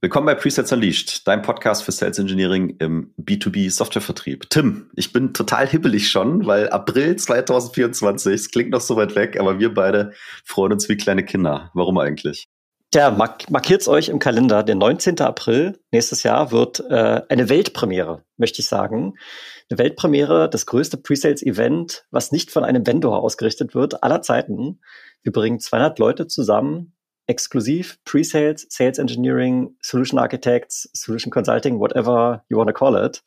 Willkommen bei Presets Unleashed, dein Podcast für Sales Engineering im B2B Softwarevertrieb. Tim, ich bin total hibbelig schon, weil April 2024, es klingt noch so weit weg, aber wir beide freuen uns wie kleine Kinder. Warum eigentlich? Tja, mark markiert's euch im Kalender. Der 19. April nächstes Jahr wird äh, eine Weltpremiere, möchte ich sagen. Eine Weltpremiere, das größte Presales-Event, was nicht von einem Vendor ausgerichtet wird, aller Zeiten. Wir bringen 200 Leute zusammen, exklusiv Pre-Sales, Sales Engineering, Solution Architects, Solution Consulting, whatever you want to call it,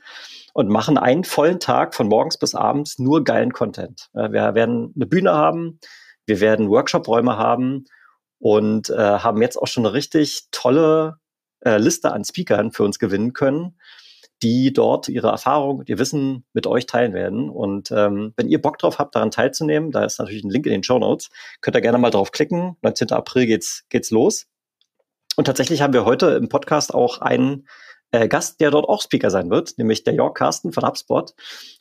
und machen einen vollen Tag von morgens bis abends nur geilen Content. Wir werden eine Bühne haben, wir werden Workshop-Räume haben und äh, haben jetzt auch schon eine richtig tolle äh, Liste an Speakern für uns gewinnen können die dort ihre Erfahrung und ihr Wissen mit euch teilen werden. Und ähm, wenn ihr Bock drauf habt, daran teilzunehmen, da ist natürlich ein Link in den Show Notes, könnt ihr gerne mal drauf klicken. 19. April geht's, geht's los. Und tatsächlich haben wir heute im Podcast auch einen äh, Gast, der dort auch Speaker sein wird, nämlich der Jörg Carsten von HubSpot.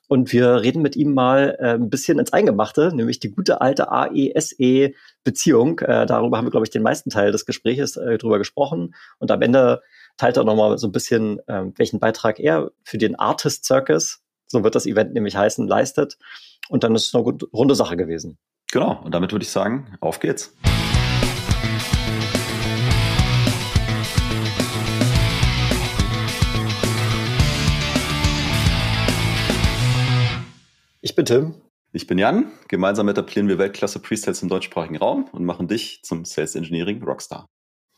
Und wir reden mit ihm mal äh, ein bisschen ins Eingemachte, nämlich die gute alte AESE-Beziehung. Äh, darüber haben wir, glaube ich, den meisten Teil des Gesprächs äh, drüber gesprochen. Und am Ende teilt er nochmal so ein bisschen, ähm, welchen Beitrag er für den Artist Circus, so wird das Event nämlich heißen, leistet. Und dann ist es eine gute, runde Sache gewesen. Genau. Und damit würde ich sagen, auf geht's. Ich bin Tim. Ich bin Jan. Gemeinsam etablieren wir Weltklasse Presales im deutschsprachigen Raum und machen dich zum Sales Engineering Rockstar.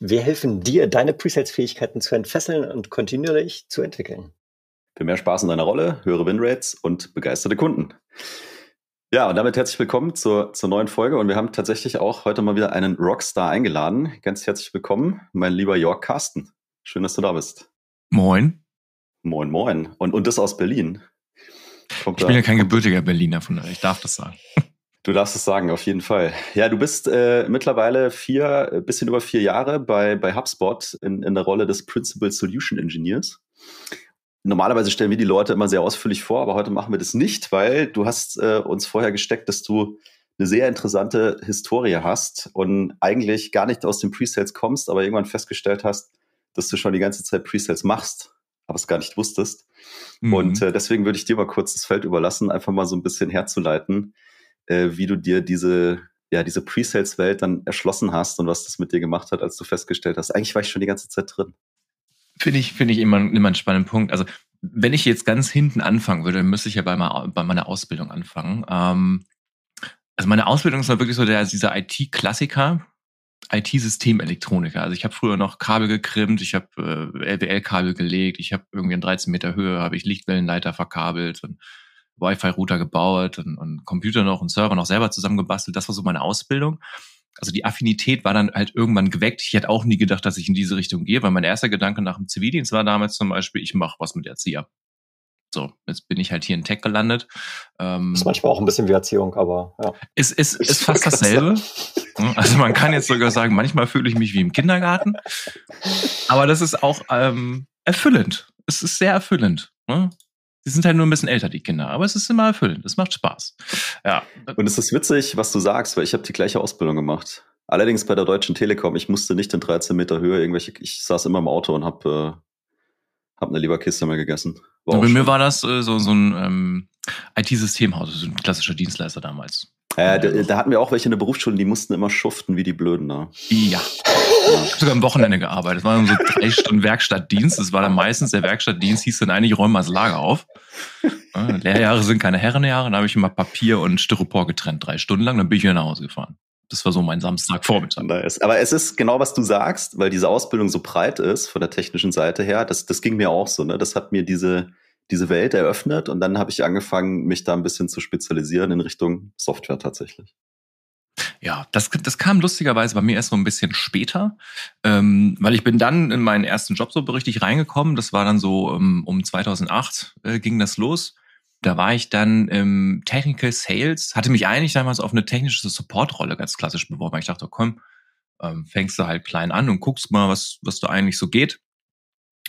Wir helfen dir, deine Presales-Fähigkeiten zu entfesseln und kontinuierlich zu entwickeln. Für mehr Spaß in deiner Rolle, höhere Winrates und begeisterte Kunden. Ja, und damit herzlich willkommen zur, zur neuen Folge. Und wir haben tatsächlich auch heute mal wieder einen Rockstar eingeladen. Ganz herzlich willkommen, mein lieber Jörg Carsten. Schön, dass du da bist. Moin. Moin, moin. Und, und das aus Berlin. Kommt ich bin ja kein gebürtiger Berliner, von daher, ich darf das sagen. Du darfst es sagen, auf jeden Fall. Ja, du bist äh, mittlerweile vier, äh, bisschen über vier Jahre bei, bei HubSpot in, in der Rolle des Principal Solution Engineers. Normalerweise stellen wir die Leute immer sehr ausführlich vor, aber heute machen wir das nicht, weil du hast äh, uns vorher gesteckt, dass du eine sehr interessante Historie hast und eigentlich gar nicht aus dem Presales kommst, aber irgendwann festgestellt hast, dass du schon die ganze Zeit Presales machst aber es gar nicht wusstest. Mhm. Und äh, deswegen würde ich dir mal kurz das Feld überlassen, einfach mal so ein bisschen herzuleiten, äh, wie du dir diese, ja, diese Pre-Sales-Welt dann erschlossen hast und was das mit dir gemacht hat, als du festgestellt hast, eigentlich war ich schon die ganze Zeit drin. Finde ich, finde ich immer, immer einen spannenden Punkt. Also, wenn ich jetzt ganz hinten anfangen würde, dann müsste ich ja bei, bei meiner Ausbildung anfangen. Ähm, also meine Ausbildung ist war wirklich so der, dieser IT-Klassiker, IT-Systemelektroniker. Also ich habe früher noch Kabel gekrimmt, ich habe äh, LWL-Kabel gelegt, ich habe irgendwie in 13 Meter Höhe habe ich Lichtwellenleiter verkabelt und Wi-Fi-Router gebaut und, und Computer noch und Server noch selber zusammengebastelt. Das war so meine Ausbildung. Also die Affinität war dann halt irgendwann geweckt. Ich hätte auch nie gedacht, dass ich in diese Richtung gehe, weil mein erster Gedanke nach dem Zivildienst war damals zum Beispiel, ich mache was mit Erzieher. So, jetzt bin ich halt hier in Tech gelandet. Ähm, ist manchmal auch ein bisschen wie Erziehung, aber ja. Ist, ist, ist fast dasselbe. Also man kann jetzt sogar sagen, manchmal fühle ich mich wie im Kindergarten. Aber das ist auch ähm, erfüllend. Es ist sehr erfüllend. Ne? Sie sind halt nur ein bisschen älter, die Kinder, aber es ist immer erfüllend. Es macht Spaß. Ja. Und es ist witzig, was du sagst, weil ich habe die gleiche Ausbildung gemacht. Allerdings bei der Deutschen Telekom. Ich musste nicht in 13 Meter Höhe irgendwelche. Ich saß immer im Auto und habe äh, hab eine Leberkiste mehr gegessen. War bei mir war das äh, so, so ein ähm, IT-Systemhaus, so ein klassischer Dienstleister damals. Äh, da, da, hatten wir auch welche in der Berufsschule, die mussten immer schuften wie die Blöden da. Ja. Ich habe sogar am Wochenende gearbeitet. Es waren so drei Stunden Werkstattdienst. Das war dann meistens, der Werkstattdienst hieß dann eigentlich, räumen wir das Lager auf. Lehrjahre sind keine Herrenjahre. Dann habe ich immer Papier und Styropor getrennt, drei Stunden lang. Dann bin ich wieder nach Hause gefahren. Das war so mein Samstagvormittag. Nice. Aber es ist genau, was du sagst, weil diese Ausbildung so breit ist von der technischen Seite her. Das, das ging mir auch so. Ne? Das hat mir diese, diese Welt eröffnet und dann habe ich angefangen, mich da ein bisschen zu spezialisieren in Richtung Software tatsächlich. Ja, das, das kam lustigerweise bei mir erst so ein bisschen später, ähm, weil ich bin dann in meinen ersten Job so richtig reingekommen. Das war dann so um, um 2008 äh, ging das los. Da war ich dann im Technical Sales, hatte mich eigentlich damals auf eine technische Supportrolle ganz klassisch beworben. Ich dachte, komm, ähm, fängst du halt klein an und guckst mal, was, was da eigentlich so geht.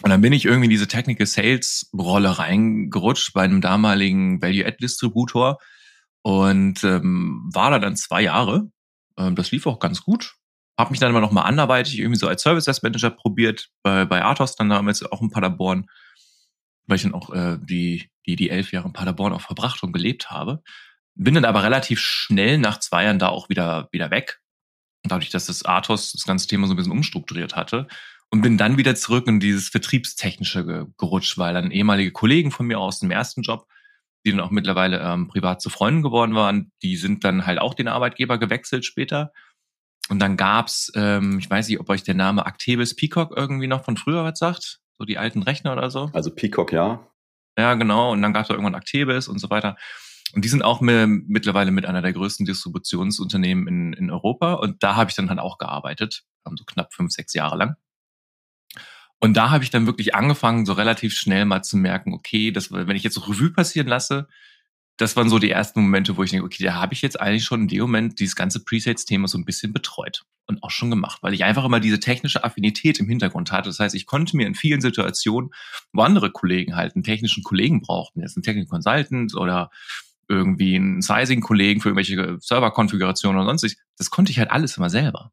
Und dann bin ich irgendwie in diese Technical Sales Rolle reingerutscht bei einem damaligen Value Add Distributor und ähm, war da dann zwei Jahre. Ähm, das lief auch ganz gut. habe mich dann immer noch mal anderweitig irgendwie so als Service Desk Manager probiert bei, bei Athos dann damals auch in Paderborn, weil ich dann auch äh, die, die, die elf Jahre in Paderborn auch verbracht und gelebt habe. Bin dann aber relativ schnell nach zwei Jahren da auch wieder, wieder weg. Dadurch, dass das Athos das ganze Thema so ein bisschen umstrukturiert hatte. Und bin dann wieder zurück in dieses Vertriebstechnische gerutscht, weil dann ehemalige Kollegen von mir aus dem ersten Job, die dann auch mittlerweile ähm, privat zu Freunden geworden waren, die sind dann halt auch den Arbeitgeber gewechselt später. Und dann gab's, ähm, ich weiß nicht, ob euch der Name Actebis Peacock irgendwie noch von früher was sagt, so die alten Rechner oder so. Also Peacock, ja. Ja, genau. Und dann gab's da irgendwann Actebis und so weiter. Und die sind auch mit, mittlerweile mit einer der größten Distributionsunternehmen in, in Europa. Und da habe ich dann halt auch gearbeitet, so knapp fünf, sechs Jahre lang. Und da habe ich dann wirklich angefangen, so relativ schnell mal zu merken, okay, das, wenn ich jetzt so Revue passieren lasse, das waren so die ersten Momente, wo ich denke, okay, da habe ich jetzt eigentlich schon in dem Moment dieses ganze Presets-Thema so ein bisschen betreut und auch schon gemacht, weil ich einfach immer diese technische Affinität im Hintergrund hatte. Das heißt, ich konnte mir in vielen Situationen, wo andere Kollegen halt einen technischen Kollegen brauchten, jetzt einen Technical Consultant oder irgendwie einen Sizing-Kollegen für irgendwelche Server-Konfigurationen oder sonstiges, das konnte ich halt alles immer selber.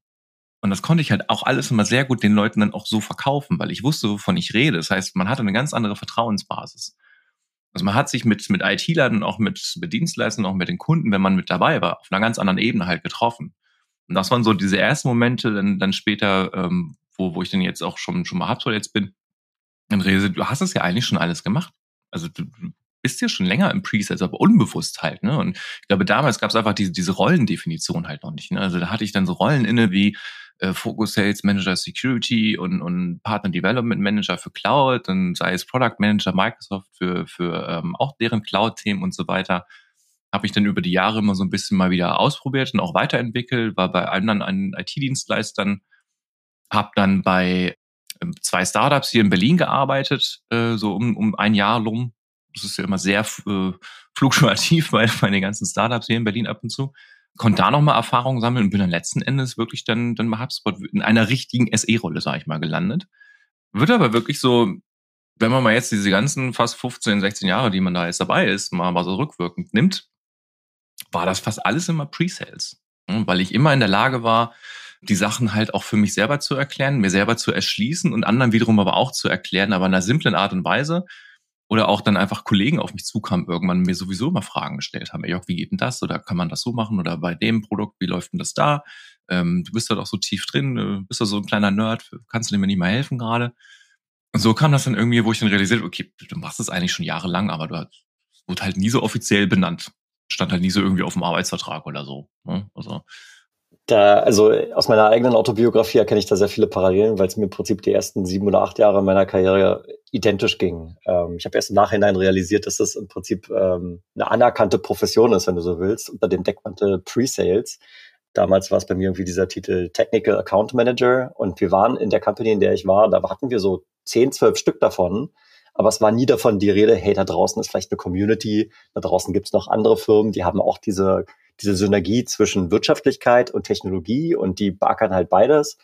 Und das konnte ich halt auch alles immer sehr gut den Leuten dann auch so verkaufen, weil ich wusste, wovon ich rede. Das heißt, man hatte eine ganz andere Vertrauensbasis. Also man hat sich mit, mit IT-Lern auch mit, mit Dienstleistern, auch mit den Kunden, wenn man mit dabei war, auf einer ganz anderen Ebene halt getroffen. Und das waren so diese ersten Momente, dann, dann später, ähm, wo, wo ich dann jetzt auch schon, schon mal Hubspot jetzt bin, dann Rese, du hast es ja eigentlich schon alles gemacht. Also du, du bist ja schon länger im Preset, aber unbewusst halt. Ne? Und ich glaube, damals gab es einfach diese, diese Rollendefinition halt noch nicht. Ne? Also da hatte ich dann so Rollen inne wie äh, Focus Sales Manager Security und, und Partner Development Manager für Cloud, dann sei es Product Manager Microsoft für, für ähm, auch deren Cloud-Themen und so weiter. Habe ich dann über die Jahre immer so ein bisschen mal wieder ausprobiert und auch weiterentwickelt, war bei anderen IT-Dienstleistern, habe dann bei ähm, zwei Startups hier in Berlin gearbeitet, äh, so um, um ein Jahr rum. Das ist ja immer sehr äh, fluktuativ bei, bei den ganzen Startups hier in Berlin ab und zu konnte da nochmal Erfahrungen sammeln und bin dann letzten Endes wirklich dann, dann bei HubSpot in einer richtigen SE-Rolle, sage ich mal, gelandet. Wird aber wirklich so, wenn man mal jetzt diese ganzen fast 15, 16 Jahre, die man da jetzt dabei ist, mal, mal so rückwirkend nimmt, war das fast alles immer Pre-Sales. Weil ich immer in der Lage war, die Sachen halt auch für mich selber zu erklären, mir selber zu erschließen und anderen wiederum aber auch zu erklären, aber in einer simplen Art und Weise, oder auch dann einfach Kollegen auf mich zukamen, irgendwann mir sowieso immer Fragen gestellt haben. Jörg, wie geht denn das? Oder kann man das so machen? Oder bei dem Produkt, wie läuft denn das da? Ähm, du bist da doch so tief drin, äh, bist da so ein kleiner Nerd, kannst du mir nicht mal helfen gerade? Und so kam das dann irgendwie, wo ich dann realisiert, okay, du machst das eigentlich schon jahrelang, aber du hast, wurde halt nie so offiziell benannt. Stand halt nie so irgendwie auf dem Arbeitsvertrag oder so. Ne? Also da, also aus meiner eigenen Autobiografie erkenne ich da sehr viele Parallelen, weil es mir im Prinzip die ersten sieben oder acht Jahre meiner Karriere identisch ging. Ähm, ich habe erst im Nachhinein realisiert, dass das im Prinzip ähm, eine anerkannte Profession ist, wenn du so willst, unter dem Deckmantel Pre-Sales. Damals war es bei mir irgendwie dieser Titel Technical Account Manager und wir waren in der Company, in der ich war, da hatten wir so zehn, zwölf Stück davon. Aber es war nie davon die Rede, hey, da draußen ist vielleicht eine Community, da draußen gibt es noch andere Firmen, die haben auch diese diese Synergie zwischen Wirtschaftlichkeit und Technologie und die beackern halt beides.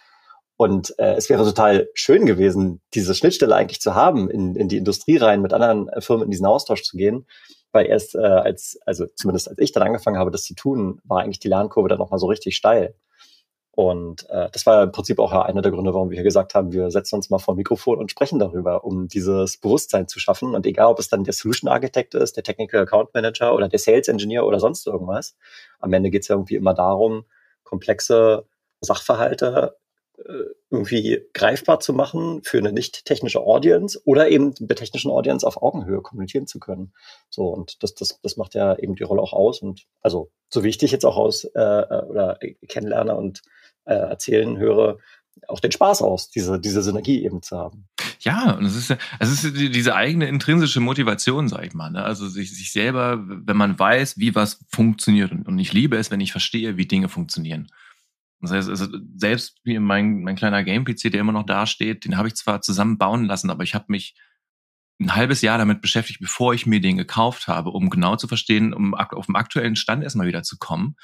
Und äh, es wäre total schön gewesen, diese Schnittstelle eigentlich zu haben, in, in die Industrie rein, mit anderen äh, Firmen in diesen Austausch zu gehen. Weil erst äh, als, also zumindest als ich dann angefangen habe, das zu tun, war eigentlich die Lernkurve dann nochmal so richtig steil. Und äh, das war im Prinzip auch einer der Gründe, warum wir hier gesagt haben, wir setzen uns mal vor ein Mikrofon und sprechen darüber, um dieses Bewusstsein zu schaffen. Und egal, ob es dann der Solution Architect ist, der Technical Account Manager oder der Sales Engineer oder sonst irgendwas, am Ende geht es ja irgendwie immer darum, komplexe Sachverhalte irgendwie greifbar zu machen für eine nicht technische Audience oder eben mit technischen Audience auf Augenhöhe kommunizieren zu können. So, und das, das, das macht ja eben die Rolle auch aus. Und also, so wie ich dich jetzt auch aus äh, äh oder kennenlerne und äh, erzählen höre, auch den Spaß aus, diese, diese Synergie eben zu haben. Ja, und es ist es ist diese eigene intrinsische Motivation, sag ich mal. Ne? Also sich, sich selber, wenn man weiß, wie was funktioniert. Und ich liebe es, wenn ich verstehe, wie Dinge funktionieren. Das heißt, also selbst mein, mein kleiner Game-PC, der immer noch da steht, den habe ich zwar zusammen bauen lassen, aber ich habe mich ein halbes Jahr damit beschäftigt, bevor ich mir den gekauft habe, um genau zu verstehen, um auf dem aktuellen Stand erstmal wieder zu kommen,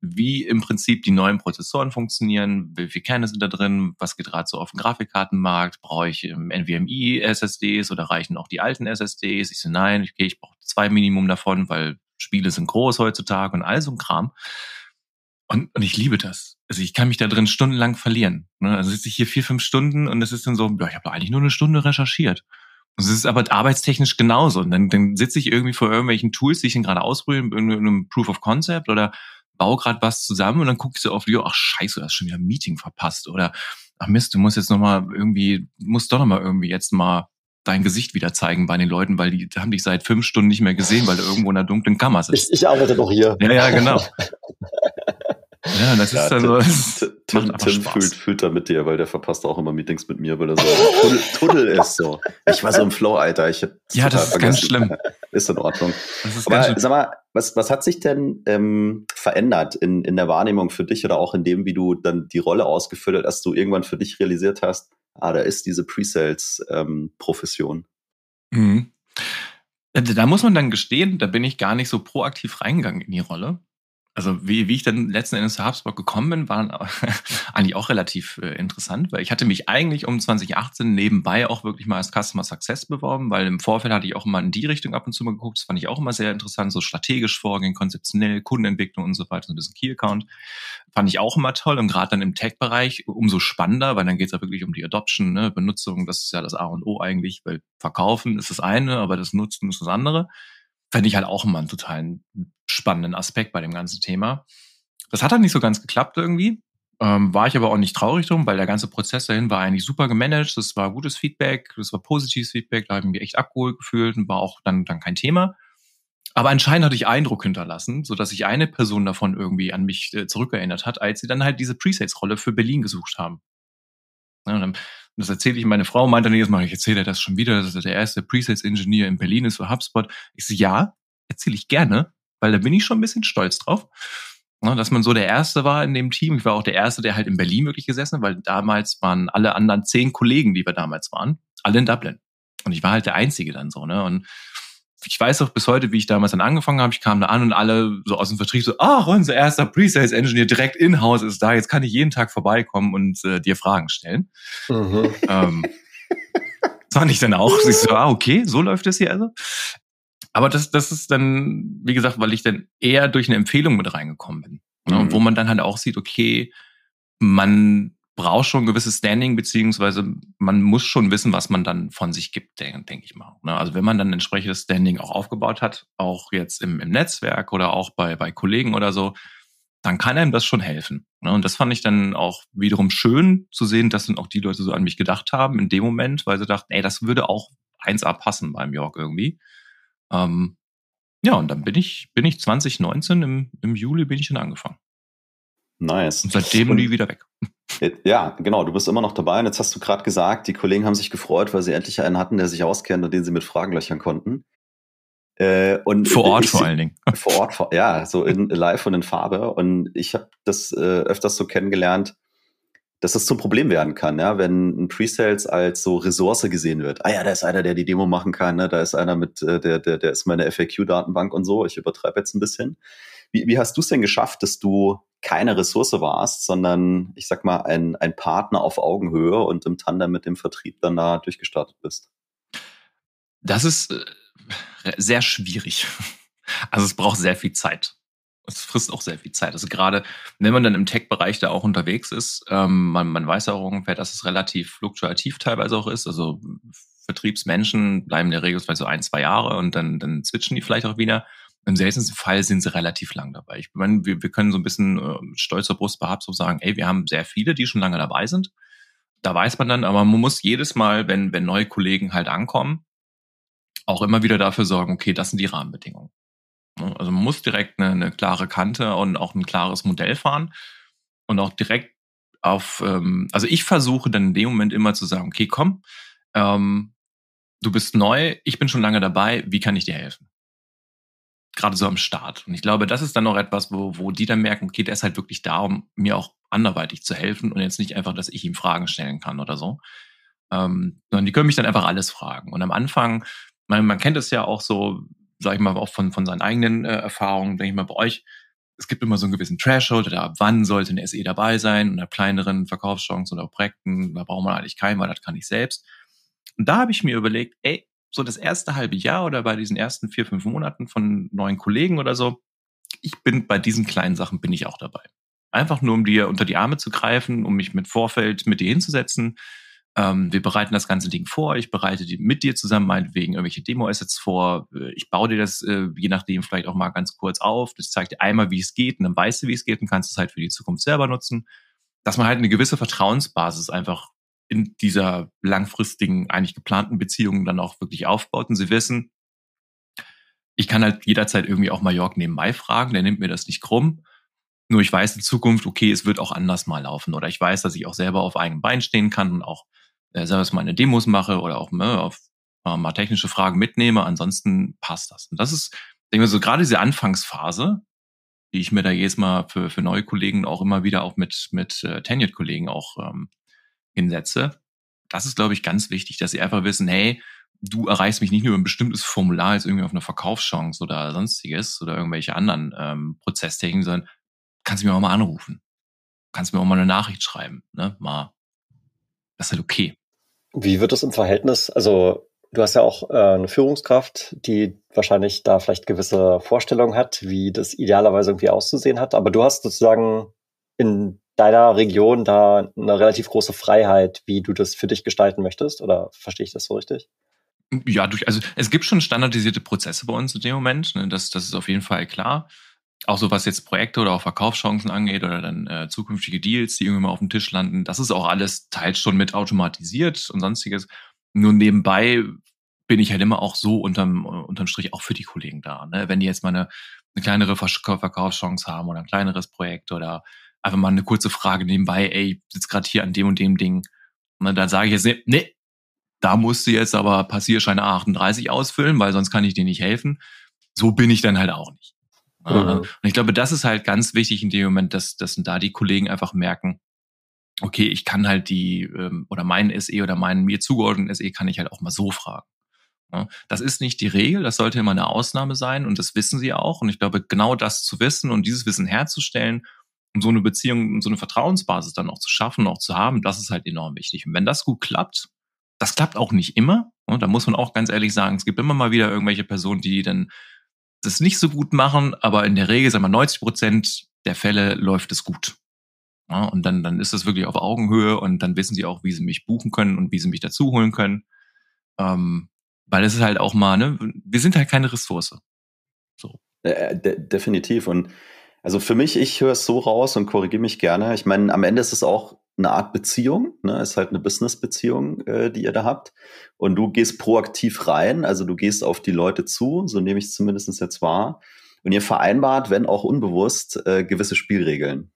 wie im Prinzip die neuen Prozessoren funktionieren, wie viele Kerne sind da drin, was geht gerade so auf dem Grafikkartenmarkt, brauche ich NVMe SSDs oder reichen auch die alten SSDs? Ich so, nein, okay, ich brauche zwei Minimum davon, weil Spiele sind groß heutzutage und all so ein Kram. Und, und ich liebe das. Also ich kann mich da drin stundenlang verlieren. Ne? Also sitze ich hier vier, fünf Stunden und es ist dann so, ja, ich habe eigentlich nur eine Stunde recherchiert. Und es ist aber arbeitstechnisch genauso. Und dann, dann sitze ich irgendwie vor irgendwelchen Tools, die ich dann gerade ausprobiere, in irgendeinem Proof of Concept oder baue gerade was zusammen und dann gucke ich so auf ach scheiße, du hast schon wieder ein Meeting verpasst. Oder ach Mist, du musst jetzt nochmal irgendwie, musst doch nochmal irgendwie jetzt mal dein Gesicht wieder zeigen bei den Leuten, weil die haben dich seit fünf Stunden nicht mehr gesehen, weil du irgendwo in einer dunklen Kammer sitzt. Ich, ich arbeite doch hier. Ja, ja, genau. Ja, das Ja, ist dann Tim, Tim, Tim, fühlt, fühlt da mit dir, weil der verpasst auch immer Meetings mit mir, weil er so Tunnel, Tunnel ist so. Ich war so im Flow, Alter. Ich Ja, das ist ganz vergessen. schlimm. Ist in Ordnung. Ist ganz Aber sag mal, was, was hat sich denn ähm, verändert in, in der Wahrnehmung für dich oder auch in dem, wie du dann die Rolle ausgefüllt hast, dass du irgendwann für dich realisiert hast, ah, da ist diese Pre-Sales-Profession. Mhm. Da- Da muss man dann gestehen, da bin ich gar nicht so proaktiv reingegangen in die Rolle. Also wie, wie ich dann letzten Endes zu HubSpot gekommen bin, war eigentlich auch relativ äh, interessant, weil ich hatte mich eigentlich um 2018 nebenbei auch wirklich mal als Customer Success beworben, weil im Vorfeld hatte ich auch immer in die Richtung ab und zu mal geguckt. Das fand ich auch immer sehr interessant, so strategisch vorgehen, konzeptionell, Kundenentwicklung und so weiter, so ein bisschen Key Account. Fand ich auch immer toll und gerade dann im Tech-Bereich umso spannender, weil dann geht es ja wirklich um die Adoption, ne, Benutzung, das ist ja das A und O eigentlich, weil verkaufen ist das eine, aber das Nutzen ist das andere. Fände ich halt auch immer einen totalen spannenden Aspekt bei dem ganzen Thema. Das hat dann nicht so ganz geklappt irgendwie. Ähm, war ich aber auch nicht traurig drum, weil der ganze Prozess dahin war eigentlich super gemanagt. Das war gutes Feedback, das war positives Feedback, da habe ich mich echt abgeholt gefühlt und war auch dann, dann kein Thema. Aber anscheinend hatte ich Eindruck hinterlassen, so dass sich eine Person davon irgendwie an mich äh, zurückerinnert hat, als sie dann halt diese Presales-Rolle für Berlin gesucht haben. Ja, und dann, das erzähle ich meine Frau, meinte dann jedes Mal, ich erzähle das schon wieder, dass er der erste Presales-Ingenieur in Berlin ist für HubSpot. Ich so, ja, erzähle ich gerne, weil da bin ich schon ein bisschen stolz drauf. Ja, dass man so der Erste war in dem Team. Ich war auch der Erste, der halt in Berlin wirklich gesessen hat, weil damals waren alle anderen zehn Kollegen, die wir damals waren, alle in Dublin. Und ich war halt der Einzige dann so, ne? Und ich weiß auch bis heute, wie ich damals dann angefangen habe. Ich kam da an und alle so aus dem Vertrieb so, ach, unser erster Pre-Sales-Engineer direkt in-house ist da. Jetzt kann ich jeden Tag vorbeikommen und äh, dir Fragen stellen. Mhm. Ähm, das fand ich dann auch. Ich so, ah, okay, so läuft es hier also. Aber das, das ist dann, wie gesagt, weil ich dann eher durch eine Empfehlung mit reingekommen bin. Ne? Mhm. Wo man dann halt auch sieht, okay, man braucht schon ein gewisses Standing, beziehungsweise man muss schon wissen, was man dann von sich gibt, denke denk ich mal. Ne? Also wenn man dann entsprechendes Standing auch aufgebaut hat, auch jetzt im, im Netzwerk oder auch bei, bei Kollegen oder so, dann kann einem das schon helfen. Ne? Und das fand ich dann auch wiederum schön zu sehen, dass dann auch die Leute so an mich gedacht haben in dem Moment, weil sie dachten, ey, das würde auch 1A passen beim York irgendwie. Ähm, ja, und dann bin ich, bin ich 2019 im, im Juli bin ich dann angefangen. Nice. Und seitdem Und- nie wieder weg. Ja, genau, du bist immer noch dabei. Und jetzt hast du gerade gesagt, die Kollegen haben sich gefreut, weil sie endlich einen hatten, der sich auskennt und den sie mit Fragen löchern konnten. Äh, und Vor Ort ich- vor allen Dingen. Vor Ort, ja, so in live und in Farbe. Und ich habe das äh, öfters so kennengelernt, dass das zum Problem werden kann, ja, wenn ein Pre-Sales als so Ressource gesehen wird. Ah ja, da ist einer, der die Demo machen kann, ne? da ist einer mit, äh, der, der, der ist meine FAQ-Datenbank und so. Ich übertreibe jetzt ein bisschen. Wie, wie hast du es denn geschafft, dass du keine Ressource warst, sondern ich sag mal ein, ein Partner auf Augenhöhe und im Tandem mit dem Vertrieb dann da durchgestartet bist? Das ist äh, sehr schwierig. Also es braucht sehr viel Zeit. Es frisst auch sehr viel Zeit. Also gerade wenn man dann im Tech-Bereich da auch unterwegs ist, ähm, man, man weiß auch ungefähr, dass es relativ fluktuativ teilweise auch ist. Also Vertriebsmenschen bleiben in der Regel so ein, zwei Jahre und dann, dann switchen die vielleicht auch wieder. Im seltensten Fall sind sie relativ lang dabei. Ich meine, wir, wir können so ein bisschen äh, stolzer Brust behaupten und sagen, ey, wir haben sehr viele, die schon lange dabei sind. Da weiß man dann, aber man muss jedes Mal, wenn, wenn neue Kollegen halt ankommen, auch immer wieder dafür sorgen, okay, das sind die Rahmenbedingungen. Ne? Also man muss direkt eine, eine klare Kante und auch ein klares Modell fahren und auch direkt auf, ähm, also ich versuche dann in dem Moment immer zu sagen, okay, komm, ähm, du bist neu, ich bin schon lange dabei, wie kann ich dir helfen? Gerade so am Start. Und ich glaube, das ist dann noch etwas, wo, wo die dann merken, okay, der ist halt wirklich da, um mir auch anderweitig zu helfen und jetzt nicht einfach, dass ich ihm Fragen stellen kann oder so. Ähm, sondern die können mich dann einfach alles fragen. Und am Anfang, man, man kennt es ja auch so, sag ich mal, auch von, von seinen eigenen äh, Erfahrungen, denke ich mal, bei euch, es gibt immer so einen gewissen Threshold oder ab wann sollte ein SE dabei sein und ab kleineren Verkaufschancen oder Projekten, da braucht man eigentlich keinen, weil das kann ich selbst. Und da habe ich mir überlegt, ey, so das erste halbe Jahr oder bei diesen ersten vier, fünf Monaten von neuen Kollegen oder so, ich bin bei diesen kleinen Sachen bin ich auch dabei. Einfach nur, um dir unter die Arme zu greifen, um mich mit Vorfeld mit dir hinzusetzen. Ähm, wir bereiten das ganze Ding vor. Ich bereite die mit dir zusammen meinetwegen irgendwelche Demo-Assets vor. Äh, ich baue dir das äh, je nachdem vielleicht auch mal ganz kurz auf. Das zeigt dir einmal, wie es geht und dann weißt du, wie es geht und kannst es halt für die Zukunft selber nutzen. Dass man halt eine gewisse Vertrauensbasis einfach in dieser langfristigen, eigentlich geplanten Beziehung dann auch wirklich aufbaut und sie wissen, ich kann halt jederzeit irgendwie auch Mallorca nebenbei fragen, der nimmt mir das nicht krumm. Nur ich weiß in Zukunft, okay, es wird auch anders mal laufen. Oder ich weiß, dass ich auch selber auf eigenem Bein stehen kann und auch äh, selber meine Demos mache oder auch ne, auf äh, mal technische Fragen mitnehme. Ansonsten passt das. Und das ist, denke ich so, gerade diese Anfangsphase, die ich mir da jedes Mal für, für neue Kollegen auch immer wieder auch mit, mit äh, Tenured-Kollegen auch ähm, hinsetze. Das ist, glaube ich, ganz wichtig, dass sie einfach wissen, hey, du erreichst mich nicht nur über ein bestimmtes Formular, jetzt irgendwie auf eine Verkaufschance oder sonstiges oder irgendwelche anderen ähm, Prozesstechniken, sondern kannst du mir auch mal anrufen. Kannst mir auch mal eine Nachricht schreiben, ne? Mal. Das ist halt okay. Wie wird es im Verhältnis? Also, du hast ja auch äh, eine Führungskraft, die wahrscheinlich da vielleicht gewisse Vorstellungen hat, wie das idealerweise irgendwie auszusehen hat. Aber du hast sozusagen in deiner Region da eine relativ große Freiheit, wie du das für dich gestalten möchtest? Oder verstehe ich das so richtig? Ja, durch, also es gibt schon standardisierte Prozesse bei uns in dem Moment. Ne, das, das ist auf jeden Fall klar. Auch so was jetzt Projekte oder auch Verkaufschancen angeht oder dann äh, zukünftige Deals, die irgendwann mal auf dem Tisch landen, das ist auch alles teils schon mit automatisiert und sonstiges. Nur nebenbei bin ich halt immer auch so unterm, unterm Strich auch für die Kollegen da. Ne? Wenn die jetzt mal eine, eine kleinere Verkaufschance haben oder ein kleineres Projekt oder einfach mal eine kurze Frage nebenbei, ey, sitzt gerade hier an dem und dem Ding. Und dann sage ich jetzt, nee, nee, da musst du jetzt aber Passierschein 38 ausfüllen, weil sonst kann ich dir nicht helfen. So bin ich dann halt auch nicht. Mhm. Und ich glaube, das ist halt ganz wichtig in dem Moment, dass, dass da die Kollegen einfach merken, okay, ich kann halt die, ähm, oder meinen SE oder meinen mir zugeordneten SE kann ich halt auch mal so fragen. Das ist nicht die Regel, das sollte immer eine Ausnahme sein und das wissen sie auch. Und ich glaube, genau das zu wissen und dieses Wissen herzustellen um so eine Beziehung, um so eine Vertrauensbasis dann auch zu schaffen, auch zu haben, das ist halt enorm wichtig. Und wenn das gut klappt, das klappt auch nicht immer. Und da muss man auch ganz ehrlich sagen, es gibt immer mal wieder irgendwelche Personen, die dann das nicht so gut machen, aber in der Regel, sagen wir 90 Prozent der Fälle läuft es gut. Ja, und dann, dann ist das wirklich auf Augenhöhe und dann wissen sie auch, wie sie mich buchen können und wie sie mich dazu holen können. Ähm, weil es ist halt auch mal, ne, wir sind halt keine Ressource. So. Äh, de definitiv. Und also für mich, ich höre es so raus und korrigiere mich gerne. Ich meine, am Ende ist es auch eine Art Beziehung, ne? ist halt eine Business-Beziehung, äh, die ihr da habt. Und du gehst proaktiv rein, also du gehst auf die Leute zu, so nehme ich es zumindest jetzt wahr. Und ihr vereinbart, wenn auch unbewusst, äh, gewisse Spielregeln.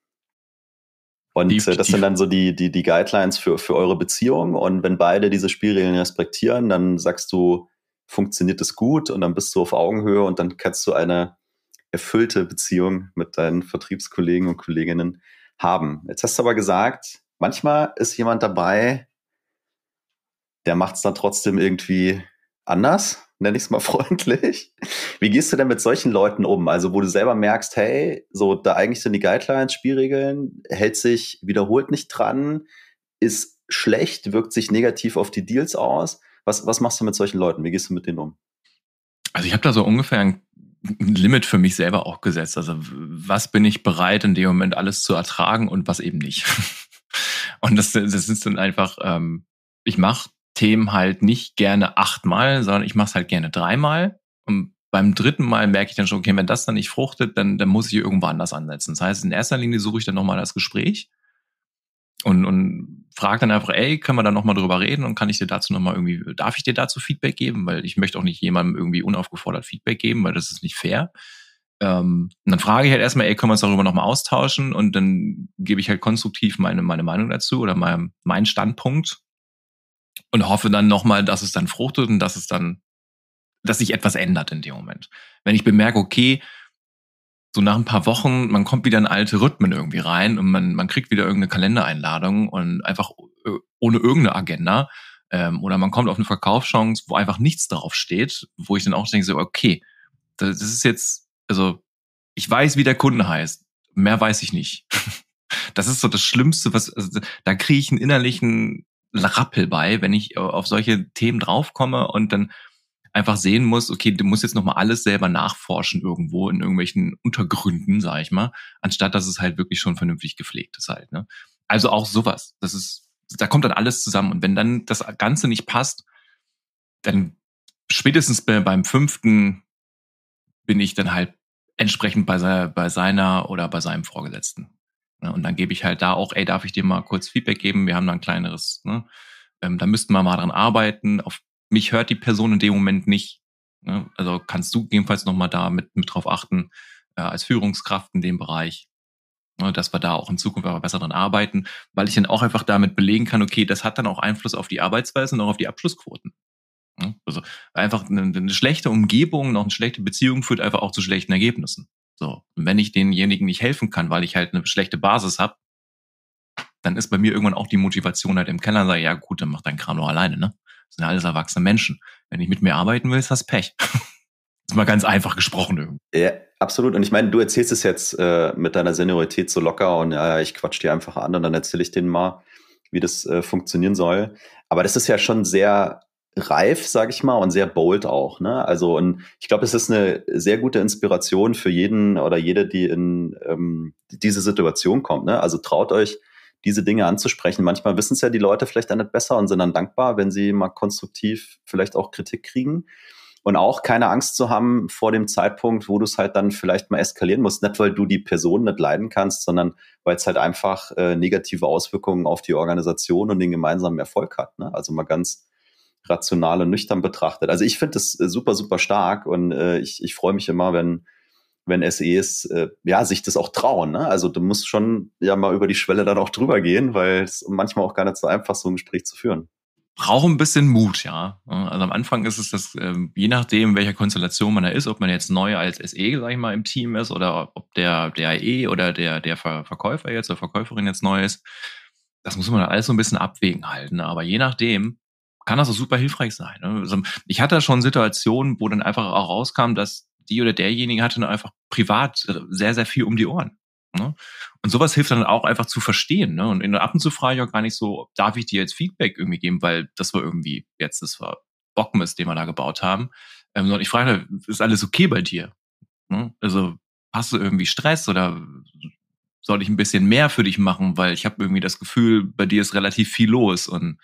Und äh, das sind dann so die, die, die Guidelines für, für eure Beziehung. Und wenn beide diese Spielregeln respektieren, dann sagst du, funktioniert es gut und dann bist du auf Augenhöhe und dann kannst du eine erfüllte Beziehung mit deinen Vertriebskollegen und Kolleginnen haben. Jetzt hast du aber gesagt, manchmal ist jemand dabei, der macht es dann trotzdem irgendwie anders, nenne ich es mal freundlich. Wie gehst du denn mit solchen Leuten um? Also, wo du selber merkst, hey, so da eigentlich sind die Guidelines, Spielregeln, hält sich, wiederholt nicht dran, ist schlecht, wirkt sich negativ auf die Deals aus. Was, was machst du mit solchen Leuten? Wie gehst du mit denen um? Also ich habe da so ungefähr ein ein Limit für mich selber auch gesetzt. Also was bin ich bereit in dem Moment alles zu ertragen und was eben nicht. und das, das ist dann einfach, ähm, ich mache Themen halt nicht gerne achtmal, sondern ich mache es halt gerne dreimal. Und beim dritten Mal merke ich dann schon, okay, wenn das dann nicht fruchtet, dann, dann muss ich irgendwo anders ansetzen. Das heißt, in erster Linie suche ich dann nochmal das Gespräch und, und frage dann einfach, ey, können wir da nochmal drüber reden und kann ich dir dazu nochmal irgendwie, darf ich dir dazu Feedback geben? Weil ich möchte auch nicht jemandem irgendwie unaufgefordert Feedback geben, weil das ist nicht fair. Ähm, und dann frage ich halt erstmal, ey, können wir uns darüber nochmal austauschen? Und dann gebe ich halt konstruktiv meine, meine Meinung dazu oder mein, meinen Standpunkt und hoffe dann nochmal, dass es dann fruchtet und dass es dann, dass sich etwas ändert in dem Moment. Wenn ich bemerke, okay, so nach ein paar Wochen, man kommt wieder in alte Rhythmen irgendwie rein und man, man kriegt wieder irgendeine Kalendereinladung und einfach äh, ohne irgendeine Agenda. Ähm, oder man kommt auf eine Verkaufschance, wo einfach nichts drauf steht, wo ich dann auch denke, so, okay, das, das ist jetzt, also ich weiß, wie der Kunde heißt, mehr weiß ich nicht. das ist so das Schlimmste, was, also, da kriege ich einen innerlichen Rappel bei, wenn ich auf solche Themen draufkomme und dann einfach sehen musst, okay, du musst jetzt nochmal alles selber nachforschen irgendwo in irgendwelchen Untergründen, sag ich mal, anstatt dass es halt wirklich schon vernünftig gepflegt ist halt. Ne? Also auch sowas. Das ist, da kommt dann alles zusammen. Und wenn dann das Ganze nicht passt, dann spätestens beim fünften bin ich dann halt entsprechend bei, bei seiner oder bei seinem Vorgesetzten. Ne? Und dann gebe ich halt da auch, ey, darf ich dir mal kurz Feedback geben? Wir haben da ein kleineres, ne? Ähm, da müssten wir mal dran arbeiten. Auf mich hört die Person in dem Moment nicht. Ne? Also kannst du jedenfalls nochmal da mit, mit drauf achten, äh, als Führungskraft in dem Bereich, ne? dass wir da auch in Zukunft aber besser dran arbeiten, weil ich dann auch einfach damit belegen kann, okay, das hat dann auch Einfluss auf die Arbeitsweise und auch auf die Abschlussquoten. Ne? Also einfach eine, eine schlechte Umgebung, noch eine schlechte Beziehung führt einfach auch zu schlechten Ergebnissen. So, und wenn ich denjenigen nicht helfen kann, weil ich halt eine schlechte Basis habe, dann ist bei mir irgendwann auch die Motivation halt im Keller, sage, ja gut, dann mach dein Kram nur alleine, ne? Das sind ja alles erwachsene Menschen. Wenn ich mit mir arbeiten will, ist das Pech. ist mal ganz einfach gesprochen irgendwie. Ja, absolut. Und ich meine, du erzählst es jetzt äh, mit deiner Seniorität so locker und ja, ich quatsch dir einfach an und dann erzähle ich denen mal, wie das äh, funktionieren soll. Aber das ist ja schon sehr reif, sage ich mal, und sehr bold auch. Ne? Also und ich glaube, es ist eine sehr gute Inspiration für jeden oder jede, die in ähm, diese Situation kommt. Ne? Also traut euch, diese Dinge anzusprechen. Manchmal wissen es ja die Leute vielleicht dann nicht besser und sind dann dankbar, wenn sie mal konstruktiv vielleicht auch Kritik kriegen. Und auch keine Angst zu haben vor dem Zeitpunkt, wo du es halt dann vielleicht mal eskalieren musst. Nicht, weil du die Person nicht leiden kannst, sondern weil es halt einfach äh, negative Auswirkungen auf die Organisation und den gemeinsamen Erfolg hat. Ne? Also mal ganz rational und nüchtern betrachtet. Also ich finde das äh, super, super stark und äh, ich, ich freue mich immer, wenn, wenn SEs äh, ja sich das auch trauen. Ne? Also du musst schon ja mal über die Schwelle dann auch drüber gehen, weil es manchmal auch gar nicht so einfach so ein Gespräch zu führen. Braucht ein bisschen Mut, ja. Also am Anfang ist es das, äh, je nachdem, welcher Konstellation man da ist, ob man jetzt neu als SE, sag ich mal, im Team ist oder ob der, der E oder der, der Verkäufer jetzt oder Verkäuferin jetzt neu ist, das muss man alles so ein bisschen abwägen halten. Aber je nachdem, kann das auch super hilfreich sein. Ne? Also ich hatte schon Situationen, wo dann einfach auch rauskam, dass die oder derjenige hatte dann einfach privat sehr, sehr viel um die Ohren. Ne? Und sowas hilft dann auch einfach zu verstehen. Ne? Und in der ab zu frage ich auch gar nicht so, darf ich dir jetzt Feedback irgendwie geben, weil das war irgendwie jetzt, das war Bockmist, den wir da gebaut haben. Ähm, sondern ich frage, ist alles okay bei dir? Ne? Also hast du irgendwie Stress oder soll ich ein bisschen mehr für dich machen, weil ich habe irgendwie das Gefühl, bei dir ist relativ viel los und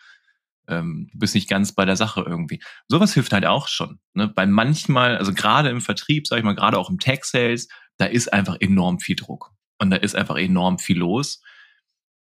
ähm, du bist nicht ganz bei der Sache irgendwie. Sowas hilft halt auch schon. Ne? Bei manchmal, also gerade im Vertrieb, sag ich mal, gerade auch im Tech-Sales, da ist einfach enorm viel Druck. Und da ist einfach enorm viel los.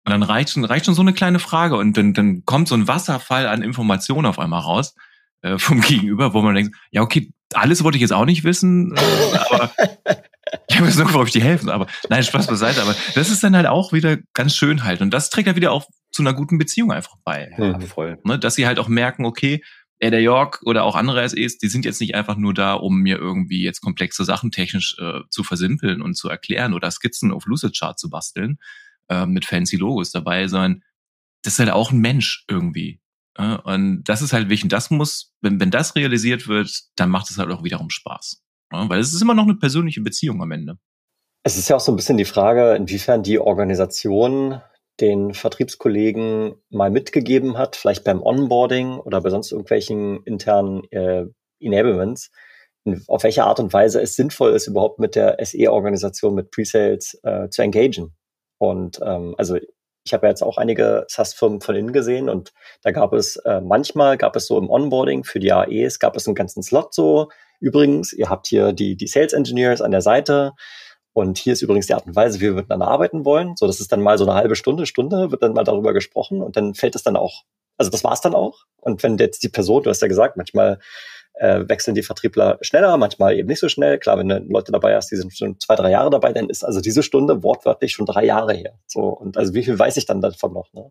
Und dann reicht schon, reicht schon so eine kleine Frage und dann, dann kommt so ein Wasserfall an Informationen auf einmal raus äh, vom Gegenüber, wo man denkt, ja, okay, alles wollte ich jetzt auch nicht wissen, äh, aber ich habe jetzt nur ob ich dir helfen. Aber nein, Spaß beiseite. Aber das ist dann halt auch wieder ganz schön halt. Und das trägt ja wieder auch zu einer guten Beziehung einfach bei. Ja, mhm. voll. Ne, dass sie halt auch merken, okay, er der York oder auch andere SEs, die sind jetzt nicht einfach nur da, um mir irgendwie jetzt komplexe Sachen technisch äh, zu versimpeln und zu erklären oder Skizzen auf Lucid Chart zu basteln äh, mit fancy Logos dabei, sondern das ist halt auch ein Mensch irgendwie. Äh, und das ist halt wichtig. Das muss, wenn, wenn das realisiert wird, dann macht es halt auch wiederum Spaß. Ja, weil es ist immer noch eine persönliche Beziehung am Ende. Es ist ja auch so ein bisschen die Frage, inwiefern die Organisation den Vertriebskollegen mal mitgegeben hat, vielleicht beim Onboarding oder bei sonst irgendwelchen internen äh, Enablements, auf welche Art und Weise es sinnvoll ist, überhaupt mit der SE-Organisation, mit Presales äh, zu engagieren. Und ähm, also ich habe jetzt auch einige SaaS-Firmen von innen gesehen und da gab es äh, manchmal gab es so im Onboarding für die AEs gab es einen ganzen Slot so. Übrigens, ihr habt hier die die Sales Engineers an der Seite und hier ist übrigens die Art und Weise, wie wir miteinander arbeiten wollen. So, das ist dann mal so eine halbe Stunde, Stunde, wird dann mal darüber gesprochen und dann fällt es dann auch. Also das war's dann auch. Und wenn jetzt die Person, du hast ja gesagt, manchmal äh, wechseln die Vertriebler schneller, manchmal eben nicht so schnell. Klar, wenn du Leute dabei hast, die sind schon zwei, drei Jahre dabei, dann ist also diese Stunde wortwörtlich schon drei Jahre her. So, und also wie viel weiß ich dann davon noch? Ne?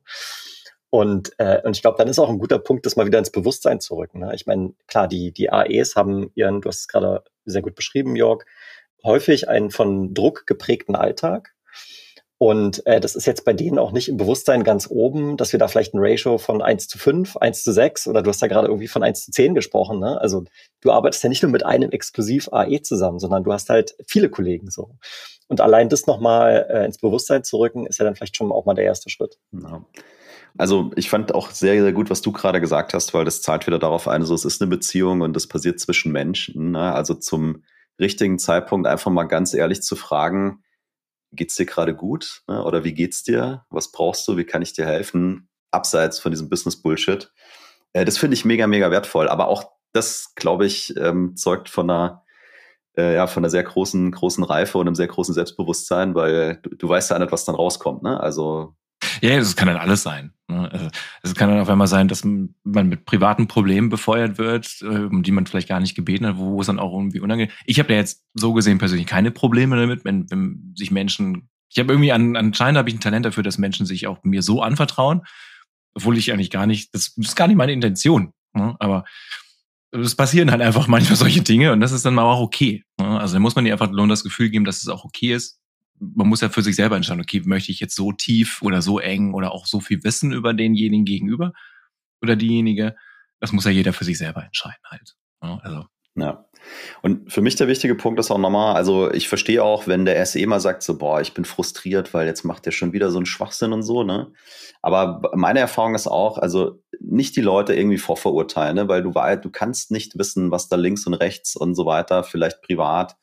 Und, äh, und ich glaube, dann ist auch ein guter Punkt, das mal wieder ins Bewusstsein zu rücken. Ne? Ich meine, klar, die, die AEs haben ihren, du hast es gerade sehr gut beschrieben, Jörg, häufig einen von Druck geprägten Alltag. Und äh, das ist jetzt bei denen auch nicht im Bewusstsein ganz oben, dass wir da vielleicht ein Ratio von 1 zu 5, 1 zu 6 oder du hast ja gerade irgendwie von 1 zu 10 gesprochen. Ne? Also du arbeitest ja nicht nur mit einem exklusiv AE zusammen, sondern du hast halt viele Kollegen so. Und allein das nochmal äh, ins Bewusstsein zu rücken, ist ja dann vielleicht schon auch mal der erste Schritt. Ja. Also ich fand auch sehr, sehr gut, was du gerade gesagt hast, weil das zahlt wieder darauf ein, so es ist eine Beziehung und das passiert zwischen Menschen. Ne? Also zum richtigen Zeitpunkt einfach mal ganz ehrlich zu fragen, geht's dir gerade gut? Ne? Oder wie geht's dir? Was brauchst du? Wie kann ich dir helfen? Abseits von diesem Business-Bullshit. Äh, das finde ich mega, mega wertvoll. Aber auch das, glaube ich, ähm, zeugt von einer äh, ja, von einer sehr großen, großen Reife und einem sehr großen Selbstbewusstsein, weil du, du weißt ja nicht, was dann rauskommt, ne? Also ja, das kann dann alles sein. Ne? Also, es kann dann auf einmal sein, dass man mit privaten Problemen befeuert wird, äh, um die man vielleicht gar nicht gebeten hat, wo es dann auch irgendwie unangenehm. Ich habe ja jetzt so gesehen persönlich keine Probleme damit, wenn, wenn sich Menschen. Ich habe irgendwie an, anscheinend habe ich ein Talent dafür, dass Menschen sich auch mir so anvertrauen, obwohl ich eigentlich gar nicht, das, das ist gar nicht meine Intention. Ne? Aber es passieren halt einfach manchmal solche Dinge und das ist dann mal auch okay. Ne? Also da muss man dir einfach nur das Gefühl geben, dass es auch okay ist. Man muss ja für sich selber entscheiden, okay, möchte ich jetzt so tief oder so eng oder auch so viel wissen über denjenigen gegenüber oder diejenige. Das muss ja jeder für sich selber entscheiden halt. Ne? Also ja. Und für mich der wichtige Punkt ist auch nochmal, also ich verstehe auch, wenn der SE mal sagt so, boah, ich bin frustriert, weil jetzt macht der schon wieder so einen Schwachsinn und so, ne? Aber meine Erfahrung ist auch, also nicht die Leute irgendwie vorverurteilen, ne? weil du weißt, du kannst nicht wissen, was da links und rechts und so weiter, vielleicht privat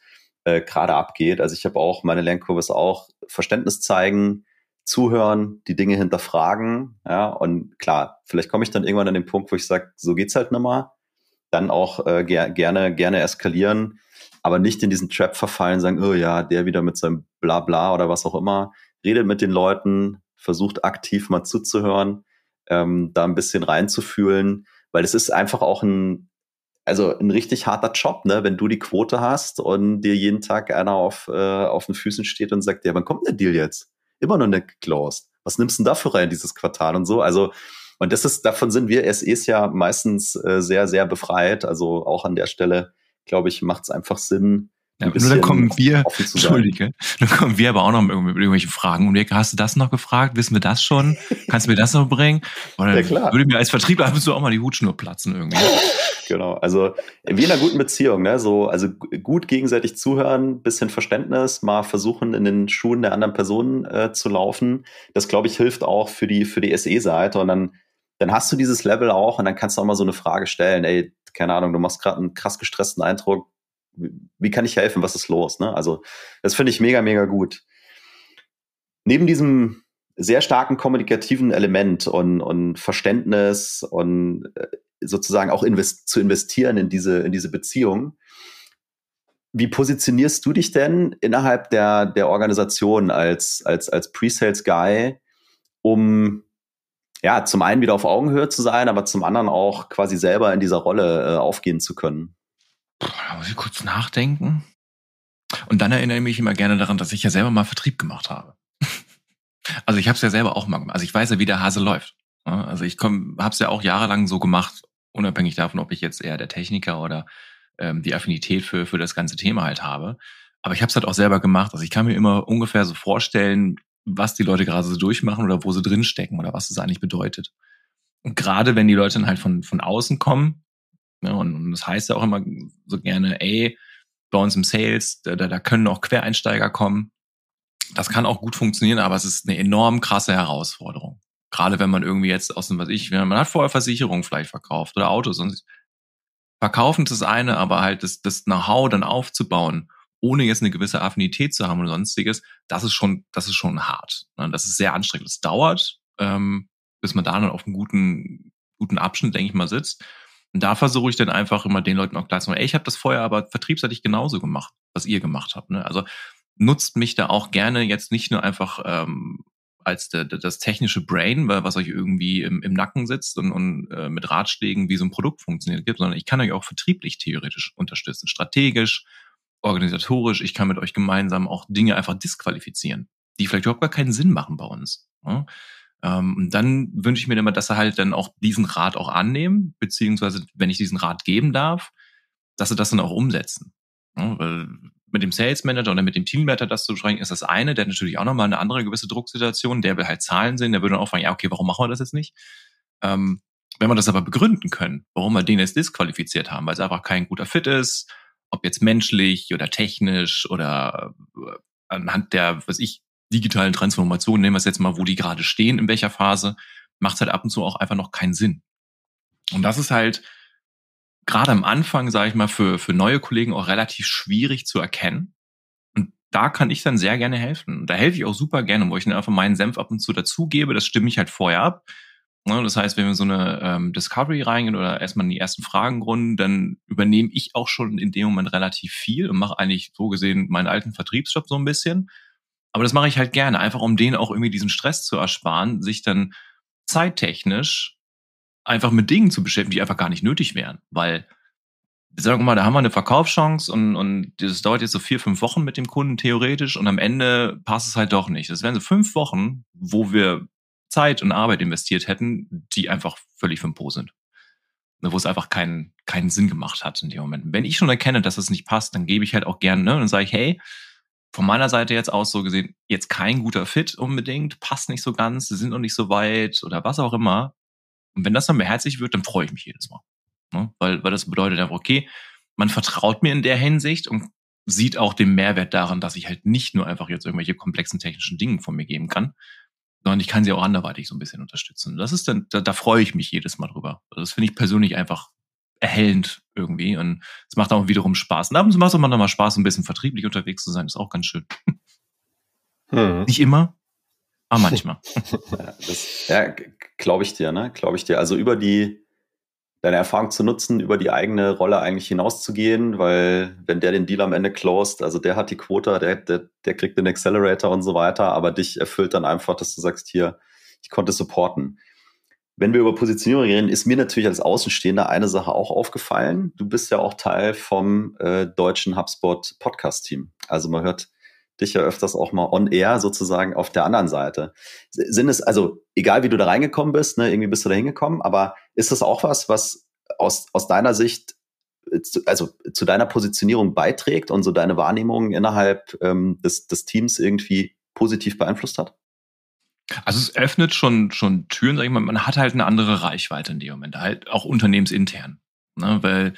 äh, gerade abgeht. Also ich habe auch, meine Lernkurve ist auch Verständnis zeigen, zuhören, die Dinge hinterfragen, ja, und klar, vielleicht komme ich dann irgendwann an den Punkt, wo ich sage, so geht's halt mehr dann auch äh, ger gerne, gerne eskalieren, aber nicht in diesen Trap verfallen, sagen, oh ja, der wieder mit seinem Blabla oder was auch immer. Redet mit den Leuten, versucht aktiv mal zuzuhören, ähm, da ein bisschen reinzufühlen, weil es ist einfach auch ein, also ein richtig harter Job, ne? wenn du die Quote hast und dir jeden Tag einer auf, äh, auf den Füßen steht und sagt, ja, wann kommt der Deal jetzt? Immer noch nicht geclosed. Was nimmst du denn dafür rein, dieses Quartal und so? Also und das ist, davon sind wir SEs ja meistens äh, sehr, sehr befreit. Also auch an der Stelle, glaube ich, macht es einfach Sinn, ja, nur dann kommen wir, Entschuldige, dann kommen wir aber auch noch mit irgendwelchen Fragen. Und hast du das noch gefragt? Wissen wir das schon? Kannst du mir das noch bringen? Oder ja, klar. würde mir als Vertriebler du auch mal die Hutschnur platzen irgendwie. genau, also wie in einer guten Beziehung, ne? So, also gut gegenseitig zuhören, bisschen Verständnis, mal versuchen, in den Schuhen der anderen Person äh, zu laufen. Das, glaube ich, hilft auch für die, für die SE-Seite. Und dann dann hast du dieses Level auch und dann kannst du auch mal so eine Frage stellen, ey, keine Ahnung, du machst gerade einen krass gestressten Eindruck, wie kann ich helfen, was ist los? Ne? Also das finde ich mega, mega gut. Neben diesem sehr starken kommunikativen Element und, und Verständnis und äh, sozusagen auch invest zu investieren in diese, in diese Beziehung, wie positionierst du dich denn innerhalb der, der Organisation als, als, als Pre-Sales-Guy, um ja, zum einen wieder auf Augenhöhe zu sein, aber zum anderen auch quasi selber in dieser Rolle äh, aufgehen zu können. Puh, da muss ich kurz nachdenken. Und dann erinnere ich mich immer gerne daran, dass ich ja selber mal Vertrieb gemacht habe. also ich habe es ja selber auch mal gemacht. Also ich weiß ja, wie der Hase läuft. Also ich habe es ja auch jahrelang so gemacht, unabhängig davon, ob ich jetzt eher der Techniker oder ähm, die Affinität für, für das ganze Thema halt habe. Aber ich habe es halt auch selber gemacht. Also ich kann mir immer ungefähr so vorstellen, was die Leute gerade so durchmachen oder wo sie drinstecken oder was es eigentlich bedeutet. Und gerade wenn die Leute dann halt von, von außen kommen, ne, und, und das heißt ja auch immer so gerne, ey, bei uns im Sales, da, da können auch Quereinsteiger kommen. Das kann auch gut funktionieren, aber es ist eine enorm krasse Herausforderung. Gerade wenn man irgendwie jetzt aus dem, was ich, man hat vorher Versicherungen vielleicht verkauft oder Autos und verkaufen ist das eine, aber halt das, das Know-how dann aufzubauen ohne jetzt eine gewisse Affinität zu haben oder sonstiges, das ist schon, das ist schon hart. Ne? Das ist sehr anstrengend. Es dauert, ähm, bis man da dann auf einem guten, guten Abschnitt, denke ich mal, sitzt. Und da versuche ich dann einfach immer den Leuten auch klar zu machen, ey, ich habe das vorher aber vertriebseitig genauso gemacht, was ihr gemacht habt. Ne? Also nutzt mich da auch gerne jetzt nicht nur einfach ähm, als der, das technische Brain, was euch irgendwie im, im Nacken sitzt und, und äh, mit Ratschlägen, wie so ein Produkt funktioniert, gibt, sondern ich kann euch auch vertrieblich theoretisch unterstützen, strategisch, organisatorisch, ich kann mit euch gemeinsam auch Dinge einfach disqualifizieren, die vielleicht überhaupt gar keinen Sinn machen bei uns. Ja? Ähm, und dann wünsche ich mir immer, dass sie halt dann auch diesen Rat auch annehmen, beziehungsweise wenn ich diesen Rat geben darf, dass sie das dann auch umsetzen. Ja? Weil mit dem Sales Manager oder mit dem Teamleiter das zu besprechen, ist das eine, der hat natürlich auch nochmal eine andere gewisse Drucksituation, der will halt Zahlen sehen, der würde dann auch fragen, ja, okay, warum machen wir das jetzt nicht? Ähm, wenn wir das aber begründen können, warum wir den jetzt disqualifiziert haben, weil es einfach kein guter Fit ist, ob jetzt menschlich oder technisch oder äh, anhand der, was ich, digitalen Transformation, nehmen wir es jetzt mal, wo die gerade stehen, in welcher Phase, macht es halt ab und zu auch einfach noch keinen Sinn. Und das ist halt gerade am Anfang, sage ich mal, für, für neue Kollegen auch relativ schwierig zu erkennen. Und da kann ich dann sehr gerne helfen. Und da helfe ich auch super gerne, wo ich dann einfach meinen Senf ab und zu dazugebe. Das stimme ich halt vorher ab. Ne, das heißt, wenn wir so eine ähm, Discovery reingehen oder erstmal in die ersten Fragen runden, dann übernehme ich auch schon in dem Moment relativ viel und mache eigentlich so gesehen meinen alten Vertriebsjob so ein bisschen. Aber das mache ich halt gerne, einfach um denen auch irgendwie diesen Stress zu ersparen, sich dann zeittechnisch einfach mit Dingen zu beschäftigen, die einfach gar nicht nötig wären. Weil, sagen wir mal, da haben wir eine Verkaufschance und, und das dauert jetzt so vier, fünf Wochen mit dem Kunden theoretisch und am Ende passt es halt doch nicht. Das wären so fünf Wochen, wo wir Zeit und Arbeit investiert hätten, die einfach völlig für Po sind. Ne, wo es einfach keinen, keinen Sinn gemacht hat in dem Moment. Wenn ich schon erkenne, dass es nicht passt, dann gebe ich halt auch gerne, ne, und sage ich, hey, von meiner Seite jetzt aus so gesehen, jetzt kein guter Fit unbedingt, passt nicht so ganz, sind noch nicht so weit oder was auch immer. Und wenn das dann beherzigt wird, dann freue ich mich jedes Mal. Ne? Weil, weil das bedeutet einfach, okay, man vertraut mir in der Hinsicht und sieht auch den Mehrwert daran, dass ich halt nicht nur einfach jetzt irgendwelche komplexen technischen Dinge von mir geben kann, sondern ich kann sie auch anderweitig so ein bisschen unterstützen. Das ist dann, da, da freue ich mich jedes Mal drüber. Also das finde ich persönlich einfach erhellend irgendwie und es macht auch wiederum Spaß. Und abends macht es auch mal Spaß, ein bisschen vertrieblich unterwegs zu sein, ist auch ganz schön. Hm. Nicht immer, aber manchmal. ja, ja glaube ich dir, ne? Glaube ich dir. Also über die deine Erfahrung zu nutzen, über die eigene Rolle eigentlich hinauszugehen, weil wenn der den Deal am Ende closed, also der hat die Quota, der, der, der kriegt den Accelerator und so weiter, aber dich erfüllt dann einfach, dass du sagst, hier, ich konnte supporten. Wenn wir über Positionierung reden, ist mir natürlich als Außenstehender eine Sache auch aufgefallen. Du bist ja auch Teil vom äh, deutschen HubSpot Podcast-Team. Also man hört dich ja öfters auch mal on air sozusagen auf der anderen Seite. Sind es, also egal wie du da reingekommen bist, ne, irgendwie bist du da hingekommen, aber ist das auch was, was aus, aus deiner Sicht, äh, also zu deiner Positionierung beiträgt und so deine Wahrnehmung innerhalb ähm, des, des Teams irgendwie positiv beeinflusst hat? Also es öffnet schon, schon Türen, sag ich mal, man hat halt eine andere Reichweite in dem Moment, halt auch unternehmensintern. Ne? Weil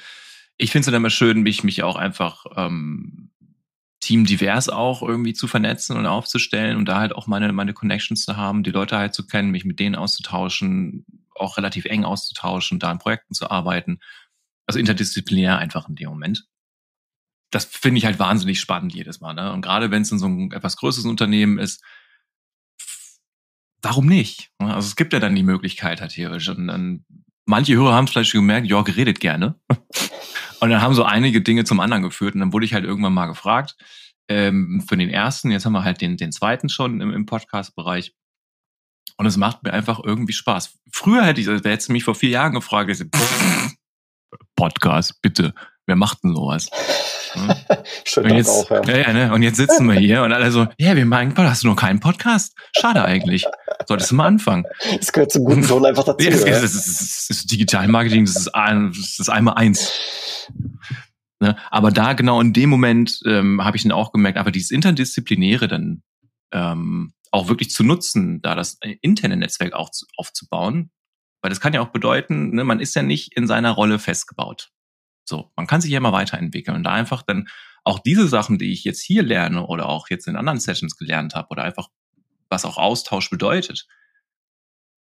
ich finde es dann immer schön, mich, mich auch einfach ähm, Team divers auch irgendwie zu vernetzen und aufzustellen und da halt auch meine, meine Connections zu haben, die Leute halt zu kennen, mich mit denen auszutauschen, auch relativ eng auszutauschen, da in Projekten zu arbeiten. Also interdisziplinär einfach in dem Moment. Das finde ich halt wahnsinnig spannend jedes Mal. Ne? Und gerade wenn es in so ein etwas größeres Unternehmen ist, warum nicht? Also es gibt ja dann die Möglichkeit halt theoretisch. Und dann, manche Hörer haben es vielleicht schon gemerkt, Jörg redet gerne. Und dann haben so einige Dinge zum anderen geführt. Und dann wurde ich halt irgendwann mal gefragt, ähm, für den ersten, jetzt haben wir halt den, den zweiten schon im, im Podcast-Bereich. Und es macht mir einfach irgendwie Spaß. Früher hätte ich, wer hätte mich vor vier Jahren gefragt, ich, Podcast, bitte, wer macht denn sowas? Hm? und jetzt, auch, ja. Ja, ne? Und jetzt sitzen wir hier und alle so, ja, wir meinen, hast du noch keinen Podcast? Schade eigentlich. Solltest du mal anfangen. Das gehört zum guten Ton einfach dazu. Ja, das, das, ist, das ist Digitalmarketing, das ist, ein, das ist einmal eins. Ne? Aber da genau in dem Moment ähm, habe ich dann auch gemerkt, aber dieses Interdisziplinäre dann ähm, auch wirklich zu nutzen, da das interne Netzwerk auch zu, aufzubauen. Weil das kann ja auch bedeuten, ne, man ist ja nicht in seiner Rolle festgebaut. So, man kann sich ja immer weiterentwickeln und da einfach dann auch diese Sachen, die ich jetzt hier lerne oder auch jetzt in anderen Sessions gelernt habe oder einfach was auch Austausch bedeutet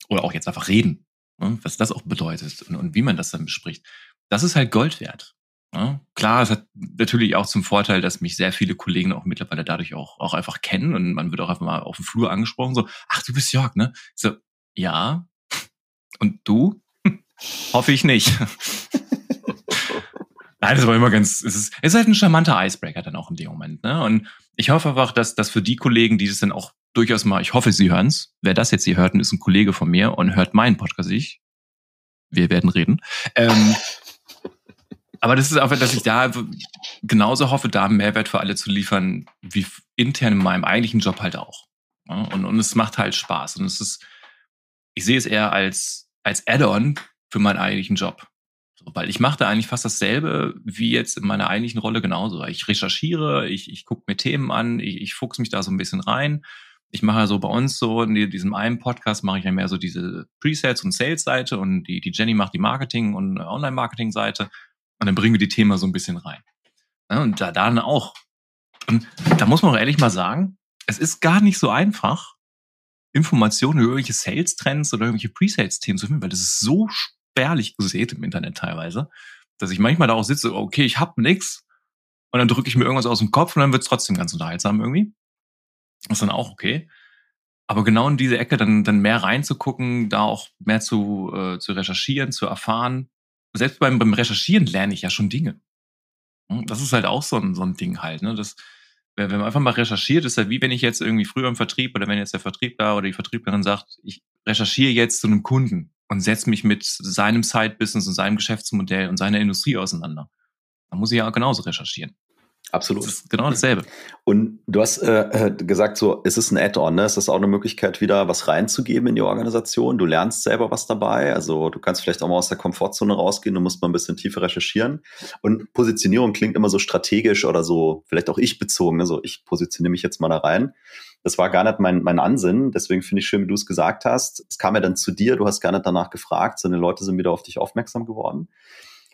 oder auch jetzt einfach reden, ne, was das auch bedeutet und, und wie man das dann bespricht, das ist halt Gold wert. Ja, klar, es hat natürlich auch zum Vorteil, dass mich sehr viele Kollegen auch mittlerweile dadurch auch, auch einfach kennen und man wird auch einfach mal auf dem Flur angesprochen, so, ach, du bist Jörg, ne? So, ja. Und du? Hoffe ich nicht. Nein, das war immer ganz, es ist, es ist halt ein charmanter Icebreaker dann auch in dem Moment, ne? Und ich hoffe einfach, dass, dass für die Kollegen, die das dann auch durchaus mal, ich hoffe, sie hören's. Wer das jetzt hier hört, ist ein Kollege von mir und hört meinen Podcast. Ich, wir werden reden. Ähm, aber das ist einfach, dass ich da genauso hoffe, da Mehrwert für alle zu liefern, wie intern in meinem eigentlichen Job halt auch. Und, und es macht halt Spaß. Und es ist, ich sehe es eher als, als Add-on für meinen eigentlichen Job. Weil ich mache da eigentlich fast dasselbe wie jetzt in meiner eigentlichen Rolle genauso. Ich recherchiere, ich, ich gucke mir Themen an, ich, ich fuchse mich da so ein bisschen rein. Ich mache so bei uns so in diesem einen Podcast mache ich ja mehr so diese Presets und Sales-Seite und die, die Jenny macht die Marketing- und Online-Marketing-Seite. Und dann bringen wir die Themen so ein bisschen rein. Ja, und da dann auch. Und da muss man auch ehrlich mal sagen, es ist gar nicht so einfach, Informationen über irgendwelche Sales-Trends oder irgendwelche Pre-Sales-Themen zu finden, weil das ist so spärlich gesät im Internet teilweise, dass ich manchmal da auch sitze, okay, ich hab nix und dann drücke ich mir irgendwas aus dem Kopf und dann wird's trotzdem ganz unterhaltsam irgendwie. Ist dann auch okay. Aber genau in diese Ecke dann, dann mehr reinzugucken, da auch mehr zu, äh, zu recherchieren, zu erfahren. Selbst beim, beim Recherchieren lerne ich ja schon Dinge. Hm, das ist halt auch so ein, so ein Ding halt. Ne? Das, wenn man einfach mal recherchiert, ist ja wie wenn ich jetzt irgendwie früher im Vertrieb oder wenn jetzt der Vertriebler oder die Vertrieblerin sagt, ich recherchiere jetzt zu einem Kunden und setze mich mit seinem Side-Business und seinem Geschäftsmodell und seiner Industrie auseinander. Dann muss ich ja genauso recherchieren. Absolut. Das ist genau dasselbe. Und du hast äh, äh, gesagt, so, es ist ein Add-on, ne? Es ist auch eine Möglichkeit, wieder was reinzugeben in die Organisation. Du lernst selber was dabei. Also du kannst vielleicht auch mal aus der Komfortzone rausgehen, du musst mal ein bisschen tiefer recherchieren. Und Positionierung klingt immer so strategisch oder so, vielleicht auch ich bezogen. Ne? So, ich positioniere mich jetzt mal da rein. Das war gar nicht mein, mein Ansinn. Deswegen finde ich schön, wie du es gesagt hast. Es kam ja dann zu dir, du hast gar nicht danach gefragt, sondern die Leute sind wieder auf dich aufmerksam geworden.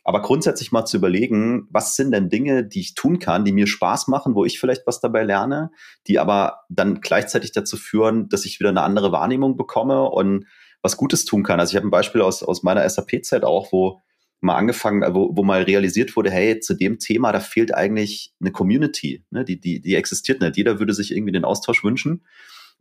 Aber grundsätzlich mal zu überlegen, was sind denn Dinge, die ich tun kann, die mir Spaß machen, wo ich vielleicht was dabei lerne, die aber dann gleichzeitig dazu führen, dass ich wieder eine andere Wahrnehmung bekomme und was Gutes tun kann. Also ich habe ein Beispiel aus, aus meiner SAP-Zeit auch, wo mal angefangen, wo, wo mal realisiert wurde, hey, zu dem Thema, da fehlt eigentlich eine Community, ne? die, die, die existiert nicht. Jeder würde sich irgendwie den Austausch wünschen.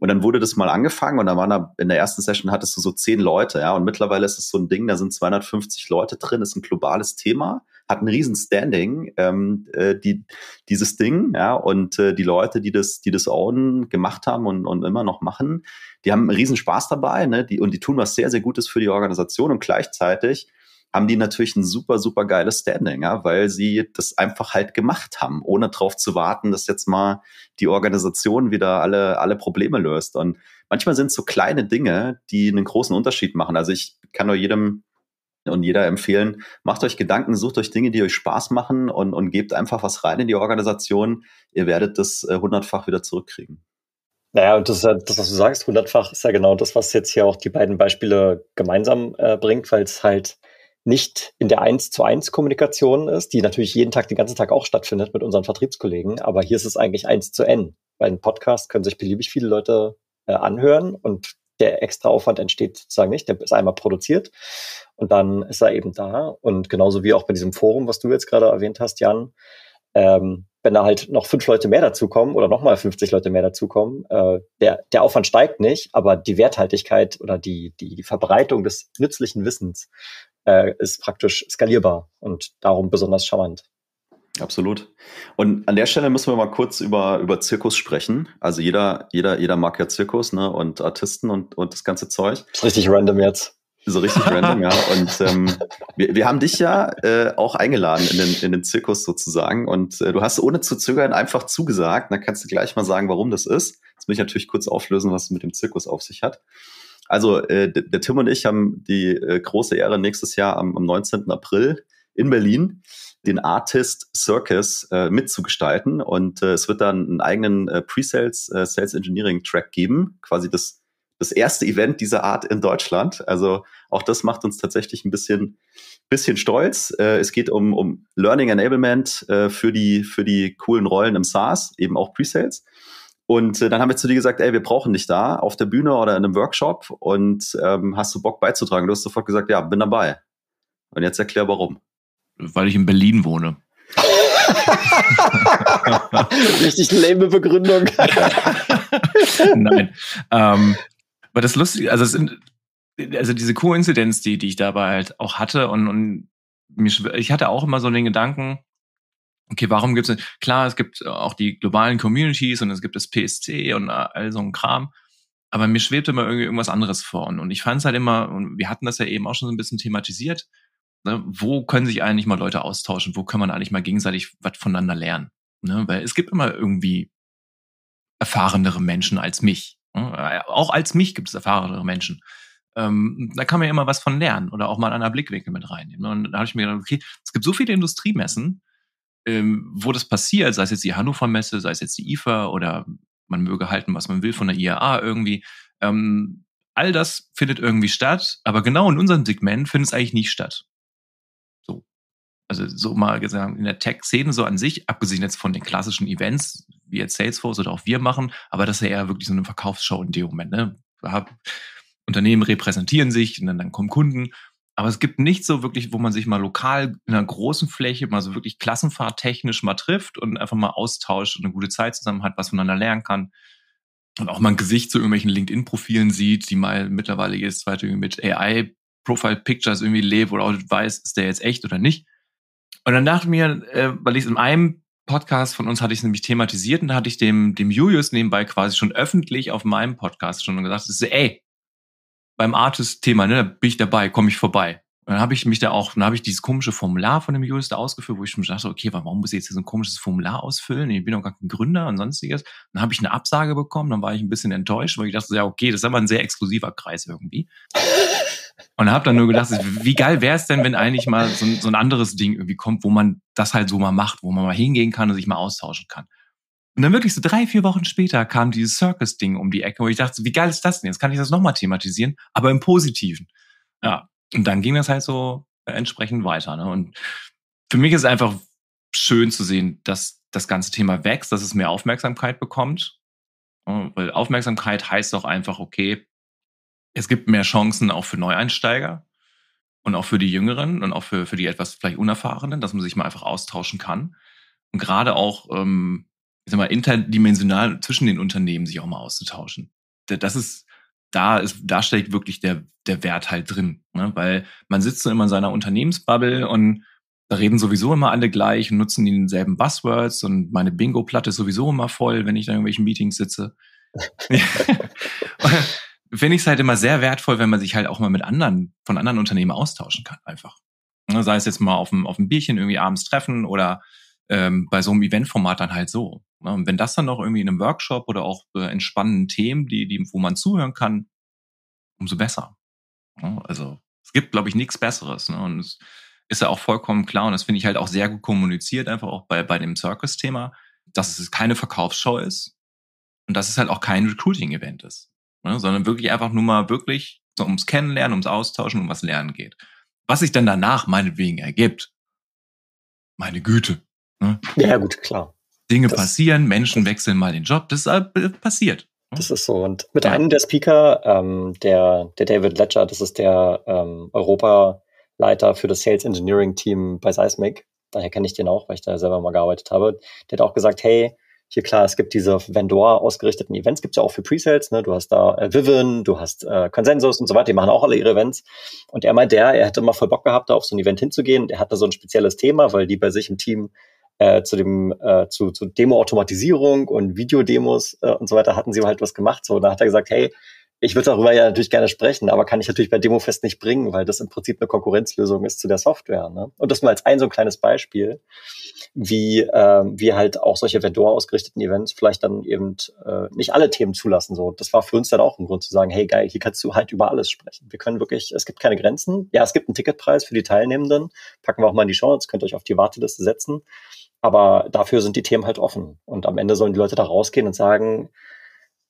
Und dann wurde das mal angefangen und dann waren da in der ersten Session hattest du so zehn Leute, ja. Und mittlerweile ist es so ein Ding, da sind 250 Leute drin, ist ein globales Thema, hat ein riesen Standing, ähm, äh, die, dieses Ding, ja. Und äh, die Leute, die das, die das ownen, gemacht haben und, und immer noch machen, die haben einen riesen Spaß dabei, ne? Die, und die tun was sehr, sehr Gutes für die Organisation und gleichzeitig haben die natürlich ein super, super geiles Standing, ja, weil sie das einfach halt gemacht haben, ohne drauf zu warten, dass jetzt mal die Organisation wieder alle, alle Probleme löst. Und manchmal sind es so kleine Dinge, die einen großen Unterschied machen. Also ich kann nur jedem und jeder empfehlen, macht euch Gedanken, sucht euch Dinge, die euch Spaß machen und, und gebt einfach was rein in die Organisation. Ihr werdet das äh, hundertfach wieder zurückkriegen. Naja, und das, das, was du sagst, hundertfach, ist ja genau das, was jetzt hier auch die beiden Beispiele gemeinsam äh, bringt, weil es halt nicht in der 1 zu 1 Kommunikation ist, die natürlich jeden Tag, den ganzen Tag auch stattfindet mit unseren Vertriebskollegen, aber hier ist es eigentlich 1 zu N. Weil ein Podcast können sich beliebig viele Leute äh, anhören und der extra Aufwand entsteht sozusagen nicht, der ist einmal produziert und dann ist er eben da. Und genauso wie auch bei diesem Forum, was du jetzt gerade erwähnt hast, Jan, ähm, wenn da halt noch fünf Leute mehr dazukommen oder nochmal 50 Leute mehr dazukommen, äh, der, der Aufwand steigt nicht, aber die Werthaltigkeit oder die, die, die Verbreitung des nützlichen Wissens äh, ist praktisch skalierbar und darum besonders charmant. Absolut. Und an der Stelle müssen wir mal kurz über, über Zirkus sprechen. Also jeder, jeder, jeder mag ja Zirkus, ne? Und Artisten und, und das ganze Zeug. Das ist richtig random jetzt. So richtig random, ja. Und ähm, wir, wir haben dich ja äh, auch eingeladen in den, in den Zirkus sozusagen. Und äh, du hast ohne zu zögern einfach zugesagt. Dann kannst du gleich mal sagen, warum das ist. Jetzt will ich natürlich kurz auflösen, was es mit dem Zirkus auf sich hat. Also äh, der Tim und ich haben die äh, große Ehre, nächstes Jahr am, am 19. April in Berlin den Artist Circus äh, mitzugestalten. Und äh, es wird dann einen eigenen äh, Pre-Sales, äh, Sales Engineering Track geben, quasi das, das erste Event dieser Art in Deutschland. Also auch das macht uns tatsächlich ein bisschen, bisschen stolz. Äh, es geht um, um Learning Enablement äh, für, die, für die coolen Rollen im SaaS, eben auch Pre-Sales. Und äh, dann haben wir zu dir gesagt, ey, wir brauchen dich da auf der Bühne oder in einem Workshop und ähm, hast du Bock beizutragen? Du hast sofort gesagt, ja, bin dabei. Und jetzt erklär warum. Weil ich in Berlin wohne. Richtig lame Begründung. Nein. Ähm, aber das Lustige, also, es sind, also diese Koinzidenz, die, die ich dabei halt auch hatte und, und mir, ich hatte auch immer so den Gedanken, okay, warum gibt es, klar, es gibt auch die globalen Communities und es gibt das PSC und all so ein Kram, aber mir schwebte immer irgendwie irgendwas anderes vor. Und, und ich fand es halt immer, und wir hatten das ja eben auch schon so ein bisschen thematisiert, ne, wo können sich eigentlich mal Leute austauschen, wo kann man eigentlich mal gegenseitig was voneinander lernen. Ne? Weil es gibt immer irgendwie erfahrenere Menschen als mich. Ne? Auch als mich gibt es erfahrenere Menschen. Ähm, da kann man ja immer was von lernen oder auch mal einen anderen Blickwinkel mit reinnehmen. Und da habe ich mir gedacht, okay, es gibt so viele Industriemessen, ähm, wo das passiert, sei es jetzt die Hannover Messe, sei es jetzt die IFA oder man möge halten, was man will von der IAA irgendwie. Ähm, all das findet irgendwie statt, aber genau in unserem Segment findet es eigentlich nicht statt. So. Also so mal gesagt, in der Tech-Szene so an sich, abgesehen jetzt von den klassischen Events, wie jetzt Salesforce oder auch wir machen, aber das ist ja eher wirklich so eine Verkaufsshow in dem Moment, ne? Unternehmen repräsentieren sich und dann, dann kommen Kunden. Aber es gibt nicht so wirklich, wo man sich mal lokal in einer großen Fläche mal so wirklich klassenfahrttechnisch mal trifft und einfach mal austauscht und eine gute Zeit zusammen hat, was voneinander lernen kann. Und auch mal ein Gesicht zu irgendwelchen LinkedIn-Profilen sieht, die mal mittlerweile jetzt zweite mit AI Profile Pictures irgendwie lebt oder auch weiß, ist der jetzt echt oder nicht. Und dann dachte ich mir, äh, weil ich in einem Podcast von uns hatte ich es nämlich thematisiert und da hatte ich dem, dem Julius nebenbei quasi schon öffentlich auf meinem Podcast schon gesagt, ey, beim Artist-Thema, ne, da bin ich dabei, komme ich vorbei. Und dann habe ich mich da auch, dann habe ich dieses komische Formular von dem Julius da ausgefüllt, wo ich schon dachte, okay, warum muss ich jetzt hier so ein komisches Formular ausfüllen? Ich bin doch gar kein Gründer und sonstiges. Dann habe ich eine Absage bekommen, dann war ich ein bisschen enttäuscht, weil ich dachte, ja, okay, das ist aber ein sehr exklusiver Kreis irgendwie. Und habe dann nur gedacht, wie geil wäre es denn, wenn eigentlich mal so, so ein anderes Ding irgendwie kommt, wo man das halt so mal macht, wo man mal hingehen kann und sich mal austauschen kann. Und dann wirklich so drei, vier Wochen später kam dieses Circus-Ding um die Ecke, wo ich dachte, wie geil ist das denn? Jetzt kann ich das nochmal thematisieren, aber im Positiven. Ja. Und dann ging das halt so entsprechend weiter. Ne? Und für mich ist es einfach schön zu sehen, dass das ganze Thema wächst, dass es mehr Aufmerksamkeit bekommt. Weil Aufmerksamkeit heißt doch einfach, okay, es gibt mehr Chancen auch für Neueinsteiger und auch für die Jüngeren und auch für, für die etwas vielleicht Unerfahrenen, dass man sich mal einfach austauschen kann. Und gerade auch, ähm, ich sag mal, interdimensional zwischen den Unternehmen sich auch mal auszutauschen. Das ist, da ist, da steckt wirklich der, der Wert halt drin. Ne? Weil man sitzt so immer in seiner Unternehmensbubble und da reden sowieso immer alle gleich und nutzen denselben Buzzwords und meine Bingo-Platte ist sowieso immer voll, wenn ich da in irgendwelchen Meetings sitze. finde ich es halt immer sehr wertvoll, wenn man sich halt auch mal mit anderen, von anderen Unternehmen austauschen kann, einfach. Ne, sei es jetzt mal auf dem, auf dem Bierchen irgendwie abends treffen oder ähm, bei so einem Eventformat dann halt so. Ne? Und wenn das dann noch irgendwie in einem Workshop oder auch äh, entspannenden Themen, die, die, wo man zuhören kann, umso besser. Ne? Also es gibt, glaube ich, nichts Besseres. Ne? Und es ist ja auch vollkommen klar, und das finde ich halt auch sehr gut kommuniziert, einfach auch bei, bei dem Circus-Thema, dass es keine Verkaufsshow ist und dass es halt auch kein Recruiting-Event ist ne? sondern wirklich einfach nur mal wirklich so ums Kennenlernen, ums Austauschen, um was Lernen geht. Was sich dann danach meinetwegen ergibt, meine Güte. Ne? Ja, gut, klar. Dinge das, passieren, Menschen wechseln mal den Job, das ist äh, passiert. Das ist so. Und mit ja. einem der Speaker, ähm, der, der David Ledger, das ist der ähm, Europaleiter für das Sales Engineering Team bei Seismic. Daher kenne ich den auch, weil ich da selber mal gearbeitet habe. Der hat auch gesagt, hey, hier klar, es gibt diese Vendor ausgerichteten Events, gibt's ja auch für Presales, ne? Du hast da äh, Vivian, du hast äh, Consensus und so weiter, die machen auch alle ihre Events. Und er meint, der, er hätte mal voll Bock gehabt, da auf so ein Event hinzugehen. Er hatte so ein spezielles Thema, weil die bei sich im Team äh, zu dem äh, zu, zu Demo-Automatisierung und Videodemos äh, und so weiter hatten sie halt was gemacht. So, da hat er gesagt, hey, ich würde darüber ja natürlich gerne sprechen, aber kann ich natürlich bei Demofest nicht bringen, weil das im Prinzip eine Konkurrenzlösung ist zu der Software. Ne? Und das mal als ein so ein kleines Beispiel, wie ähm, wir halt auch solche Vendor ausgerichteten Events vielleicht dann eben äh, nicht alle Themen zulassen. So, das war für uns dann auch ein Grund zu sagen, hey geil, hier kannst du halt über alles sprechen. Wir können wirklich, es gibt keine Grenzen. Ja, es gibt einen Ticketpreis für die Teilnehmenden, packen wir auch mal in die Show könnt ihr euch auf die Warteliste setzen. Aber dafür sind die Themen halt offen. Und am Ende sollen die Leute da rausgehen und sagen,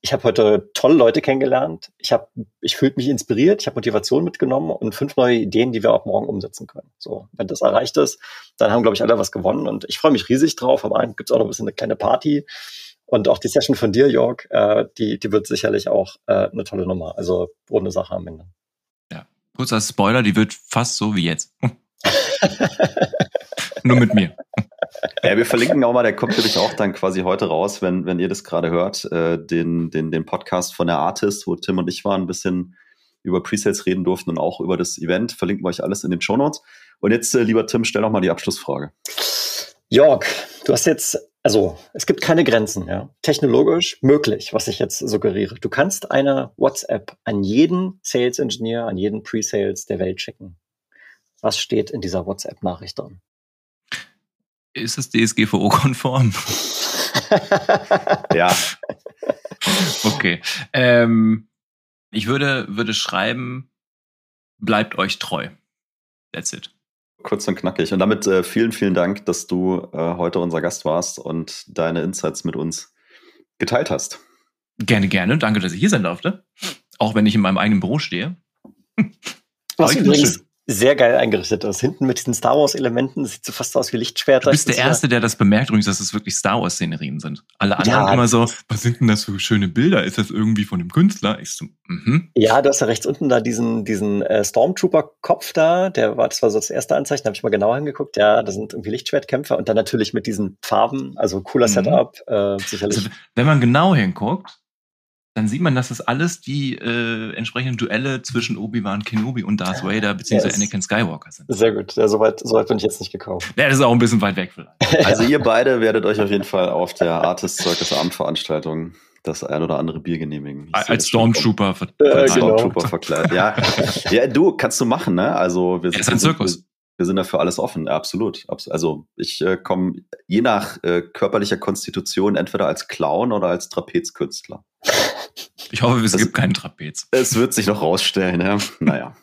ich habe heute tolle Leute kennengelernt. Ich habe, ich fühlte mich inspiriert, ich habe Motivation mitgenommen und fünf neue Ideen, die wir auch morgen umsetzen können. So, wenn das erreicht ist, dann haben, glaube ich, alle was gewonnen. Und ich freue mich riesig drauf. Am Abend gibt es auch noch ein bisschen eine kleine Party. Und auch die Session von dir, Jörg, äh, die, die wird sicherlich auch äh, eine tolle Nummer. Also runde Sache am Ende. Ja, kurzer Spoiler, die wird fast so wie jetzt. Nur mit mir. Ja, wir verlinken auch mal, der kommt natürlich auch dann quasi heute raus, wenn, wenn ihr das gerade hört, äh, den, den, den Podcast von der Artist, wo Tim und ich waren, ein bisschen über Presales reden durften und auch über das Event. Verlinken wir euch alles in den Show Notes. Und jetzt, äh, lieber Tim, stell noch mal die Abschlussfrage. Jörg, du hast jetzt, also es gibt keine Grenzen, ja. Technologisch möglich, was ich jetzt suggeriere. Du kannst eine WhatsApp an jeden Sales Engineer, an jeden Pre-Sales der Welt schicken. Was steht in dieser WhatsApp-Nachricht drin? Ist es DSGVO-konform? ja. Okay. Ähm, ich würde, würde schreiben, bleibt euch treu. That's it. Kurz und knackig. Und damit äh, vielen, vielen Dank, dass du äh, heute unser Gast warst und deine Insights mit uns geteilt hast. Gerne, gerne. Danke, dass ich hier sein durfte. Auch wenn ich in meinem eigenen Büro stehe. Was übrigens, sehr geil eingerichtet ist. Hinten mit diesen Star Wars-Elementen, sieht so fast aus wie Lichtschwerter. Du bist der Erste, der das bemerkt, übrigens, dass es wirklich Star Wars-Szenerien sind. Alle anderen ja, immer so, was sind denn das für schöne Bilder? Ist das irgendwie von dem Künstler? Ich so, mhm. Ja, du hast ja rechts unten da diesen, diesen äh, Stormtrooper-Kopf da, der war, das war so das erste Anzeichen, da habe ich mal genauer hingeguckt. Ja, da sind irgendwie Lichtschwertkämpfer und dann natürlich mit diesen Farben, also cooler mhm. Setup, äh, sicherlich. Also, wenn man genau hinguckt, dann sieht man, dass das alles die äh, entsprechenden Duelle zwischen Obi-Wan Kenobi und Darth Vader bzw. Ja, Anakin Skywalker sind. Sehr gut. Ja, soweit, soweit bin ich jetzt nicht gekommen. Ja, das ist auch ein bisschen weit weg vielleicht. Also ihr beide werdet euch auf jeden Fall auf der Artist Circus Abendveranstaltung das ein oder andere Bier genehmigen. Ich als Stormtrooper, ver äh, Stormtrooper genau. verkleidet. Ja. ja, du kannst du machen, ne? Also wir sind, ist ein Zirkus. Wir, sind dafür alles offen, absolut. Also ich äh, komme je nach äh, körperlicher Konstitution entweder als Clown oder als Trapezkünstler. Ich hoffe, es das, gibt keinen Trapez. Es wird sich noch rausstellen, ja. Naja.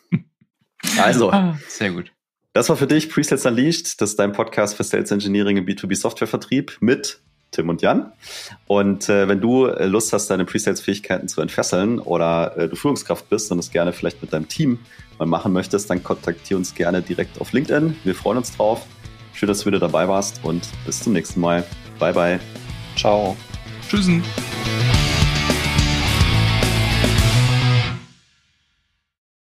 Also. Ah, sehr gut. Das war für dich Presets Unleashed. Das ist dein Podcast für Sales Engineering im B2B Softwarevertrieb mit Tim und Jan. Und äh, wenn du äh, Lust hast, deine Presales-Fähigkeiten zu entfesseln oder äh, du Führungskraft bist und es gerne vielleicht mit deinem Team mal machen möchtest, dann kontaktiere uns gerne direkt auf LinkedIn. Wir freuen uns drauf. Schön, dass du wieder dabei warst und bis zum nächsten Mal. Bye, bye. Ciao. Tschüssen.